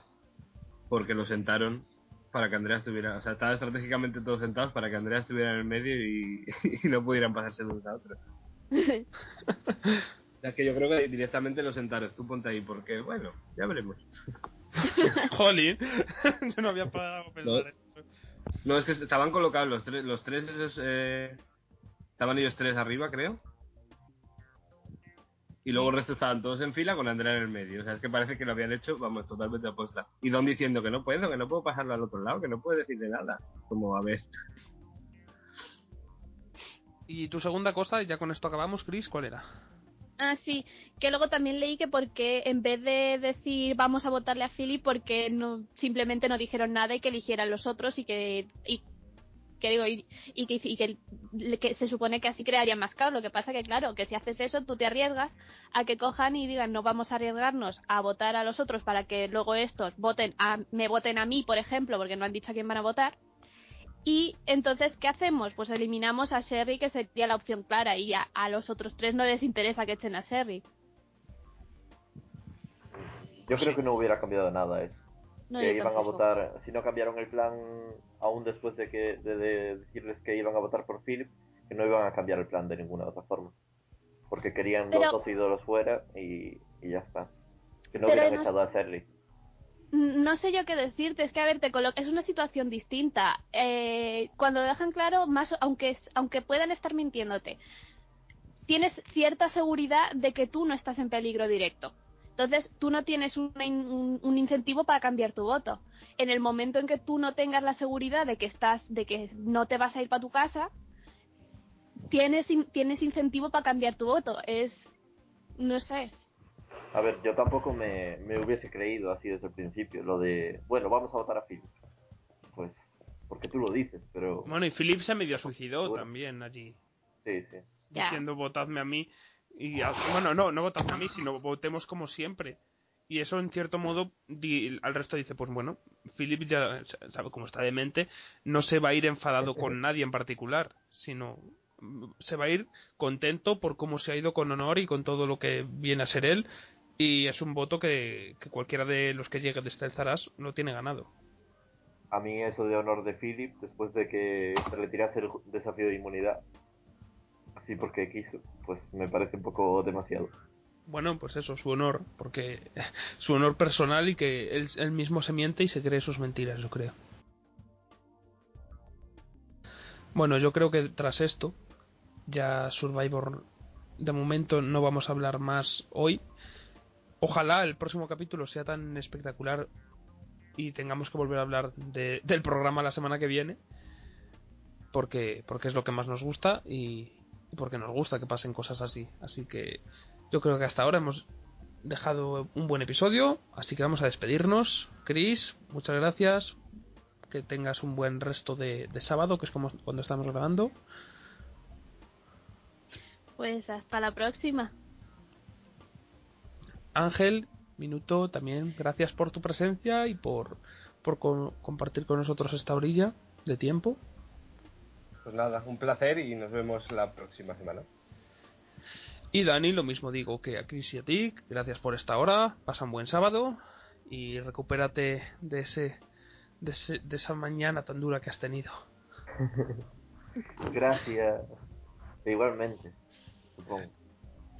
porque lo sentaron para que Andrea estuviera, o sea, estaban estratégicamente todos sentados para que Andrea estuviera en el medio y, y no pudieran pasarse de unos a otros. Es que yo creo que directamente los sentaron, tú ponte ahí, porque bueno, ya veremos. Jolín, yo no había parado a pensar en eso. No, es que estaban colocados los tres, los tres esos, eh, estaban ellos tres arriba, creo. Y luego el resto estaban todos en fila con Andrea en el medio. O sea, es que parece que lo habían hecho, vamos, totalmente aposta. Y Don diciendo que no puedo, que no puedo pasarlo al otro lado, que no puedo decirle nada. Como, a ver. Y tu segunda cosa, ya con esto acabamos, Chris, ¿cuál era? Ah, sí, que luego también leí que porque en vez de decir vamos a votarle a Philip, porque no simplemente no dijeron nada y que eligieran los otros y que y, que digo y, que, y que se supone que así crearían más caos. Lo que pasa que claro, que si haces eso tú te arriesgas a que cojan y digan no vamos a arriesgarnos a votar a los otros para que luego estos voten a me voten a mí, por ejemplo, porque no han dicho a quién van a votar. Y entonces, ¿qué hacemos? Pues eliminamos a Sherry, que sería la opción clara, y a, a los otros tres no les interesa que echen a Sherry. Yo creo que no hubiera cambiado nada eso. No, que iban a votar, si no cambiaron el plan aún después de que de, de decirles que iban a votar por Philip, que no iban a cambiar el plan de ninguna otra forma. Porque querían Pero- los dos ídolos fuera y, y ya está. Que no hubieran no- echado a Shirley. No sé yo qué decirte, es que a ver, te colo- es una situación distinta. Eh, cuando dejan claro, más aunque aunque puedan estar mintiéndote, tienes cierta seguridad de que tú no estás en peligro directo. Entonces, tú no tienes un, incentivo para cambiar tu voto. En el momento en que tú no tengas la seguridad de que estás, de que no te vas a ir para tu casa, tienes tienes incentivo para cambiar tu voto. Es, no sé. A ver, yo tampoco me, me hubiese creído así desde el principio, lo de, bueno, vamos a votar a Philip. Pues, porque tú lo dices, pero... Bueno, y Philip se medio suicidó también allí, Sí, sí. Diciendo votadme a mí. Y a- bueno, no, no votadme a mí, sino votemos como siempre. Y eso, en cierto modo, di- al resto dice, pues bueno, Philip ya sabe cómo está de mente, no se va a ir enfadado con nadie en particular, sino se va a ir contento por cómo se ha ido con honor y con todo lo que viene a ser él. Y es un voto que, que cualquiera de los que llegue desde el Zaras lo tiene ganado. A mí eso de honor de Philip, después de que se le tirase el desafío de inmunidad, así porque quiso, pues me parece un poco demasiado. Bueno, pues eso, su honor, porque su honor personal y que él, él mismo se miente y se cree sus mentiras, yo creo. Bueno, yo creo que tras esto, ya Survivor, de momento no vamos a hablar más hoy. Ojalá el próximo capítulo sea tan espectacular y tengamos que volver a hablar de- del programa la semana que viene, porque, porque es lo que más nos gusta y, porque nos gusta que pasen cosas así. Así que yo creo que hasta ahora hemos dejado un buen episodio, así que vamos a despedirnos. Chris, muchas gracias. Que tengas un buen resto de sábado, que es como cuando estamos grabando. Pues hasta la próxima. Ángel, minuto también, gracias por tu presencia y por, por co- compartir con nosotros esta orilla de tiempo. Pues nada, un placer y nos vemos la próxima semana. Y Dani, lo mismo digo que a Chris y a ti, gracias por esta hora, pasa un buen sábado y recupérate de ese, de ese- de esa mañana tan dura que has tenido. Gracias. Igualmente, supongo.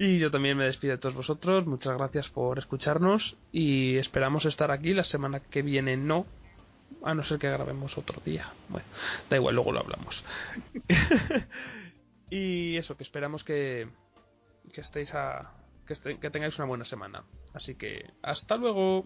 Y yo también me despido de todos vosotros. Muchas gracias por escucharnos y esperamos estar aquí la semana que viene. No, a no ser que grabemos otro día. Bueno, da igual, luego lo hablamos. y eso, que esperamos que, que estéis a. Que, que tengáis una buena semana. Así que, hasta luego.